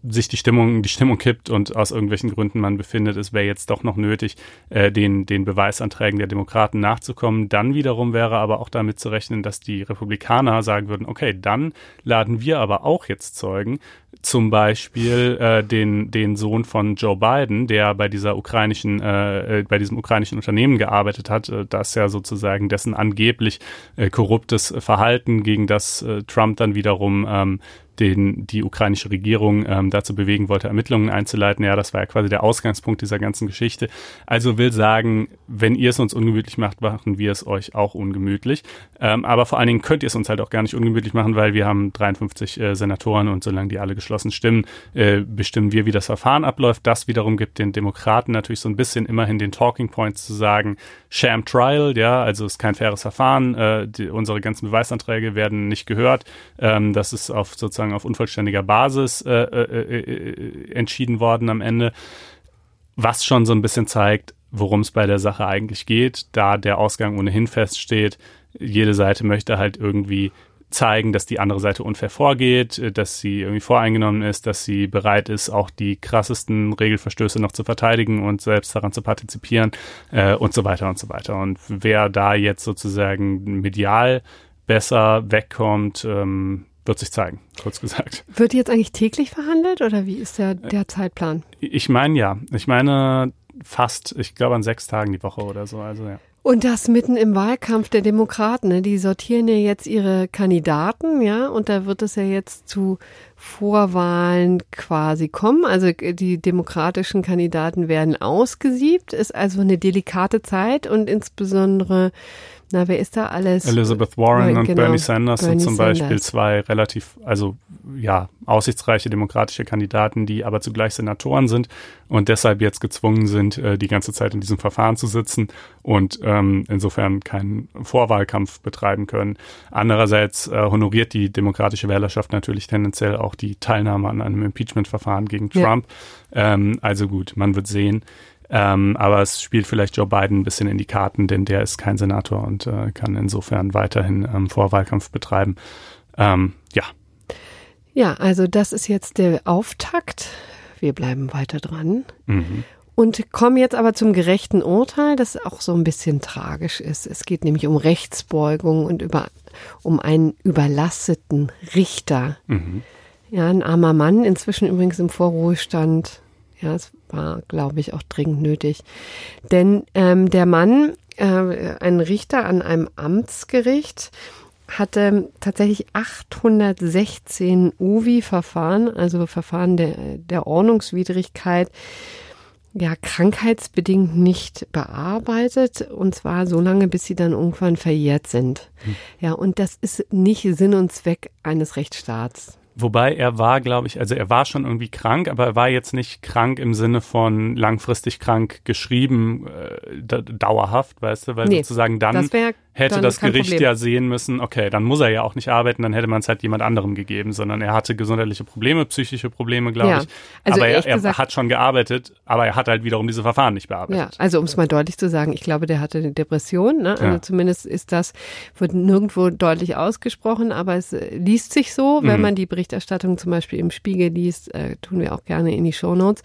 S2: sich die Stimmung, die Stimmung kippt und aus irgendwelchen Gründen man befindet, es wäre jetzt doch noch nötig, äh, den, den Beweisanträgen der Demokraten nachzukommen. Dann wiederum wäre aber auch damit zu rechnen, dass die Republikaner sagen würden, okay, dann laden wir aber auch jetzt Zeugen, zum Beispiel äh, den, den Sohn von Joe Biden, der bei dieser ukrainischen, äh, äh bei diesem ukrainischen Unternehmen gearbeitet hat, äh, das ja sozusagen dessen angeblich äh, korruptes Verhalten, gegen das äh, Trump dann wiederum ähm, den die ukrainische Regierung ähm, dazu bewegen wollte, Ermittlungen einzuleiten. Ja, das war ja quasi der Ausgangspunkt dieser ganzen Geschichte. Also will sagen, wenn ihr es uns ungemütlich macht, machen wir es euch auch ungemütlich. Ähm, aber vor allen Dingen könnt ihr es uns halt auch gar nicht ungemütlich machen, weil wir haben 53 äh, Senatoren und solange die alle geschlossen stimmen, äh, bestimmen wir, wie das Verfahren abläuft. Das wiederum gibt den Demokraten natürlich so ein bisschen immerhin den Talking Points zu sagen, Sham Trial, ja, also ist kein faires Verfahren, äh, die, unsere ganzen Beweisanträge werden nicht gehört. Ähm, das ist auf sozusagen auf unvollständiger Basis äh, äh, äh, entschieden worden am Ende, was schon so ein bisschen zeigt, worum es bei der Sache eigentlich geht, da der Ausgang ohnehin feststeht. Jede Seite möchte halt irgendwie zeigen, dass die andere Seite unfair vorgeht, äh, dass sie irgendwie voreingenommen ist, dass sie bereit ist, auch die krassesten Regelverstöße noch zu verteidigen und selbst daran zu partizipieren äh, und so weiter und so weiter. Und wer da jetzt sozusagen medial besser wegkommt, ähm, wird sich zeigen, kurz gesagt.
S3: Wird jetzt eigentlich täglich verhandelt oder wie ist der, der Zeitplan?
S2: Ich meine ja. Ich meine fast, ich glaube an sechs Tagen die Woche oder so. Also ja.
S3: Und das mitten im Wahlkampf der Demokraten. Ne? Die sortieren ja jetzt ihre Kandidaten, ja, und da wird es ja jetzt zu Vorwahlen quasi kommen. Also die demokratischen Kandidaten werden ausgesiebt, ist also eine delikate Zeit und insbesondere na, wer ist da alles?
S2: Elizabeth Warren ja, und genau, Bernie Sanders Bernie sind zum Sanders. Beispiel zwei relativ, also ja, aussichtsreiche demokratische Kandidaten, die aber zugleich Senatoren sind und deshalb jetzt gezwungen sind, äh, die ganze Zeit in diesem Verfahren zu sitzen und ähm, insofern keinen Vorwahlkampf betreiben können. Andererseits äh, honoriert die demokratische Wählerschaft natürlich tendenziell auch die Teilnahme an einem Impeachment-Verfahren gegen Trump. Ja. Ähm, also gut, man wird sehen. Ähm, aber es spielt vielleicht Joe Biden ein bisschen in die Karten, denn der ist kein Senator und äh, kann insofern weiterhin ähm, Vorwahlkampf betreiben. Ähm, ja.
S3: Ja, also das ist jetzt der Auftakt. Wir bleiben weiter dran. Mhm. Und kommen jetzt aber zum gerechten Urteil, das auch so ein bisschen tragisch ist. Es geht nämlich um Rechtsbeugung und über, um einen überlasteten Richter. Mhm. Ja, ein armer Mann, inzwischen übrigens im Vorruhestand. Ja, es war, glaube ich, auch dringend nötig. Denn ähm, der Mann, äh, ein Richter an einem Amtsgericht, hatte tatsächlich 816 UVI-Verfahren, also Verfahren der, der Ordnungswidrigkeit, ja, krankheitsbedingt nicht bearbeitet und zwar so lange, bis sie dann irgendwann verjährt sind. Hm. Ja, und das ist nicht Sinn und Zweck eines Rechtsstaats.
S2: Wobei er war, glaube ich, also er war schon irgendwie krank, aber er war jetzt nicht krank im Sinne von langfristig krank geschrieben, äh, dauerhaft, weißt du, weil nee, sozusagen dann das hätte das Gericht Problem. ja sehen müssen, okay, dann muss er ja auch nicht arbeiten, dann hätte man es halt jemand anderem gegeben, sondern er hatte gesundheitliche Probleme, psychische Probleme, glaube ja. ich. Also aber er, er gesagt, hat schon gearbeitet, aber er hat halt wiederum diese Verfahren nicht bearbeitet.
S3: Ja, also um es mal deutlich zu sagen, ich glaube, der hatte eine Depression, ne? Also ja. zumindest ist das, wird nirgendwo deutlich ausgesprochen, aber es äh, liest sich so, wenn mhm. man die Berichte Berichterstattung zum Beispiel im Spiegel liest, äh, tun wir auch gerne in die Shownotes.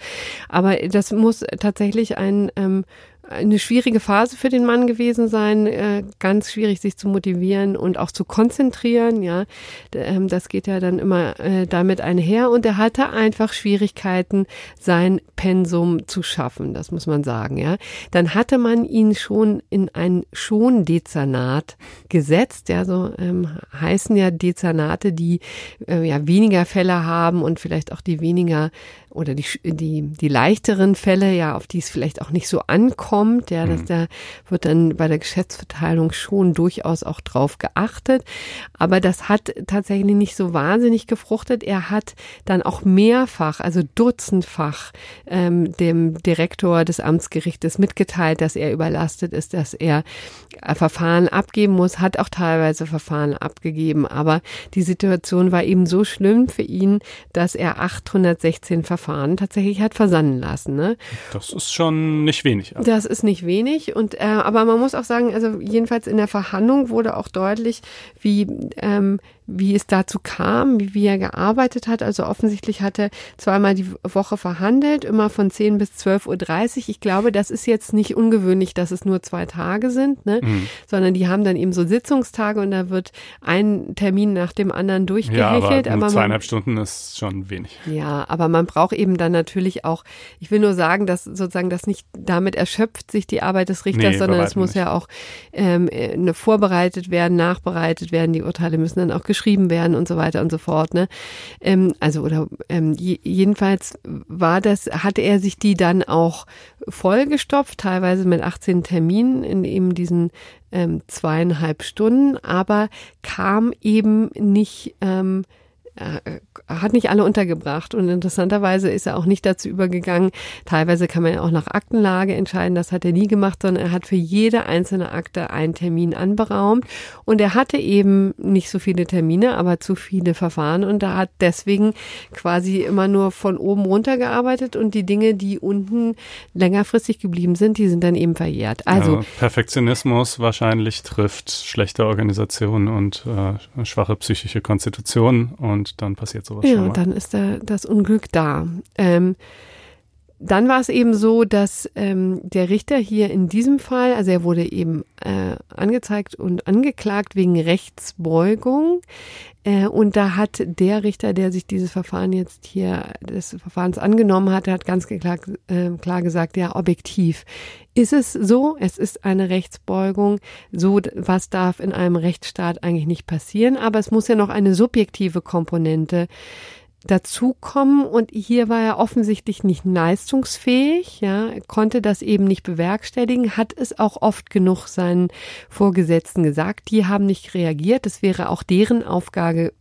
S3: Aber das muss tatsächlich ein ähm, eine schwierige Phase für den Mann gewesen sein, äh, ganz schwierig sich zu motivieren und auch zu konzentrieren, ja. Ähm, das geht ja dann immer äh, damit einher und er hatte einfach Schwierigkeiten, sein Pensum zu schaffen, das muss man sagen, ja. Dann hatte man ihn schon in ein Schondezernat gesetzt, ja, so ähm, heißen ja Dezernate, die äh, ja weniger Fälle haben und vielleicht auch die weniger oder die, die, die leichteren Fälle, ja, auf die es vielleicht auch nicht so ankommt, ja, dass mhm. da wird dann bei der Geschäftsverteilung schon durchaus auch drauf geachtet. Aber das hat tatsächlich nicht so wahnsinnig gefruchtet. Er hat dann auch mehrfach, also dutzendfach, ähm, dem Direktor des Amtsgerichtes mitgeteilt, dass er überlastet ist, dass er äh, Verfahren abgeben muss, hat auch teilweise Verfahren abgegeben. Aber die Situation war eben so schlimm für ihn, dass er 816 Verfahren Verfahren tatsächlich hat versanden lassen. Ne?
S2: Das ist schon nicht wenig.
S3: Also. Das ist nicht wenig. Und äh, aber man muss auch sagen, also jedenfalls in der Verhandlung wurde auch deutlich, wie ähm, wie es dazu kam, wie, wie er gearbeitet hat. Also offensichtlich hat er zweimal die Woche verhandelt, immer von 10 bis 12.30 Uhr. Ich glaube, das ist jetzt nicht ungewöhnlich, dass es nur zwei Tage sind, ne? Mhm. sondern die haben dann eben so Sitzungstage und da wird ein Termin nach dem anderen durchgehechelt.
S2: Ja, aber, aber zweieinhalb man, Stunden ist schon wenig.
S3: Ja, aber man braucht eben dann natürlich auch, ich will nur sagen, dass sozusagen das nicht damit erschöpft sich die Arbeit des Richters, nee, sondern es muss nicht. ja auch ähm, äh, vorbereitet werden, nachbereitet werden. Die Urteile müssen dann auch geschrieben werden und so weiter und so fort. Ne? Ähm, also oder ähm, jedenfalls war das, hatte er sich die dann auch vollgestopft, teilweise mit 18 Terminen in eben diesen ähm, zweieinhalb Stunden, aber kam eben nicht ähm, äh, hat nicht alle untergebracht und interessanterweise ist er auch nicht dazu übergegangen. Teilweise kann man ja auch nach Aktenlage entscheiden. Das hat er nie gemacht, sondern er hat für jede einzelne Akte einen Termin anberaumt und er hatte eben nicht so viele Termine, aber zu viele Verfahren und er hat deswegen quasi immer nur von oben runter gearbeitet und die Dinge, die unten längerfristig geblieben sind, die sind dann eben verjährt. Also ja,
S2: Perfektionismus wahrscheinlich trifft schlechte Organisation und äh, schwache psychische Konstitution und und dann passiert sowas
S3: ja,
S2: schon mal.
S3: dann ist da das Unglück da. Ähm, dann war es eben so, dass ähm, der Richter hier in diesem Fall, also er wurde eben äh, angezeigt und angeklagt wegen Rechtsbeugung. Äh, und da hat der Richter, der sich dieses Verfahren jetzt hier des Verfahrens angenommen hat, hat ganz klar, äh, klar gesagt, ja, objektiv ist es so, es ist eine Rechtsbeugung. So was darf in einem Rechtsstaat eigentlich nicht passieren, aber es muss ja noch eine subjektive Komponente dazukommen und hier war er offensichtlich nicht leistungsfähig, ja, konnte das eben nicht bewerkstelligen, hat es auch oft genug seinen Vorgesetzten gesagt, die haben nicht reagiert, es wäre auch deren Aufgabe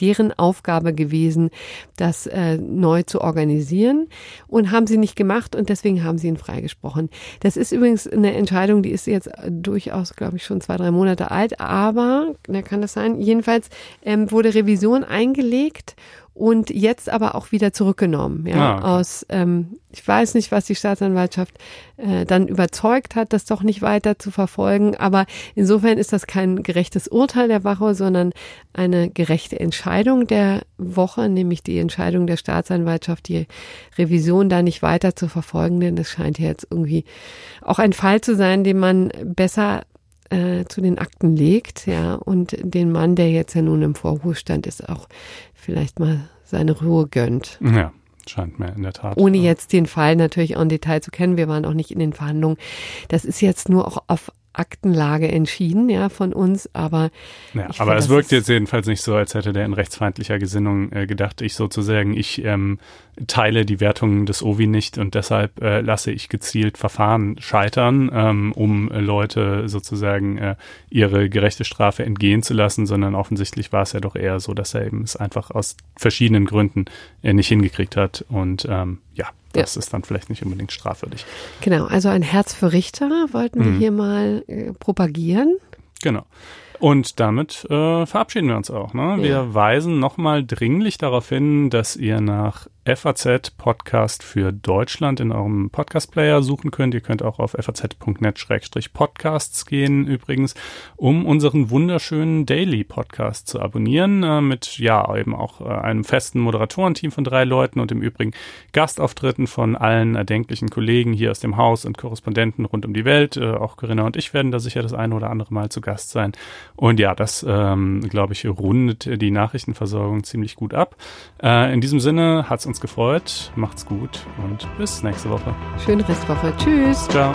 S3: deren Aufgabe gewesen, das äh, neu zu organisieren und haben sie nicht gemacht und deswegen haben sie ihn freigesprochen. Das ist übrigens eine Entscheidung, die ist jetzt durchaus, glaube ich, schon zwei, drei Monate alt, aber, da kann das sein, jedenfalls ähm, wurde Revision eingelegt und jetzt aber auch wieder zurückgenommen. Ja, ah, aus ähm, ich weiß nicht, was die Staatsanwaltschaft äh, dann überzeugt hat, das doch nicht weiter zu verfolgen. Aber insofern ist das kein gerechtes Urteil der Woche, sondern eine gerechte Entscheidung der Woche, nämlich die Entscheidung der Staatsanwaltschaft, die Revision da nicht weiter zu verfolgen. Denn es scheint ja jetzt irgendwie auch ein Fall zu sein, den man besser äh, zu den Akten legt, ja, und den Mann, der jetzt ja nun im Vorruhestand ist, auch vielleicht mal seine Ruhe gönnt.
S2: Ja. Scheint mir in der Tat.
S3: Ohne jetzt den Fall natürlich auch im Detail zu kennen. Wir waren auch nicht in den Verhandlungen. Das ist jetzt nur auch auf Aktenlage entschieden, ja, von uns, aber.
S2: Ja, aber es wirkt jetzt jedenfalls nicht so, als hätte der in rechtsfeindlicher Gesinnung äh, gedacht, ich sozusagen, ich ähm, teile die Wertungen des OVI nicht und deshalb äh, lasse ich gezielt Verfahren scheitern, ähm, um äh, Leute sozusagen äh, ihre gerechte Strafe entgehen zu lassen, sondern offensichtlich war es ja doch eher so, dass er eben es einfach aus verschiedenen Gründen äh, nicht hingekriegt hat und ähm, ja, das ja. ist dann vielleicht nicht unbedingt strafwürdig.
S3: Genau, also ein Herz für Richter wollten mhm. wir hier mal äh, propagieren.
S2: Genau. Und damit äh, verabschieden wir uns auch. Ne? Wir ja. weisen nochmal dringlich darauf hin, dass ihr nach FAZ Podcast für Deutschland in eurem Podcast-Player suchen könnt. Ihr könnt auch auf faz.net-podcasts gehen übrigens, um unseren wunderschönen Daily Podcast zu abonnieren äh, mit ja eben auch äh, einem festen Moderatorenteam von drei Leuten und im Übrigen Gastauftritten von allen erdenklichen Kollegen hier aus dem Haus und Korrespondenten rund um die Welt. Äh, auch Corinna und ich werden da sicher das eine oder andere Mal zu Gast sein. Und ja, das ähm, glaube ich rundet die Nachrichtenversorgung ziemlich gut ab. Äh, in diesem Sinne hat es uns uns gefreut. Macht's gut und bis nächste Woche.
S3: Schöne Restwoche. Tschüss.
S2: Ciao.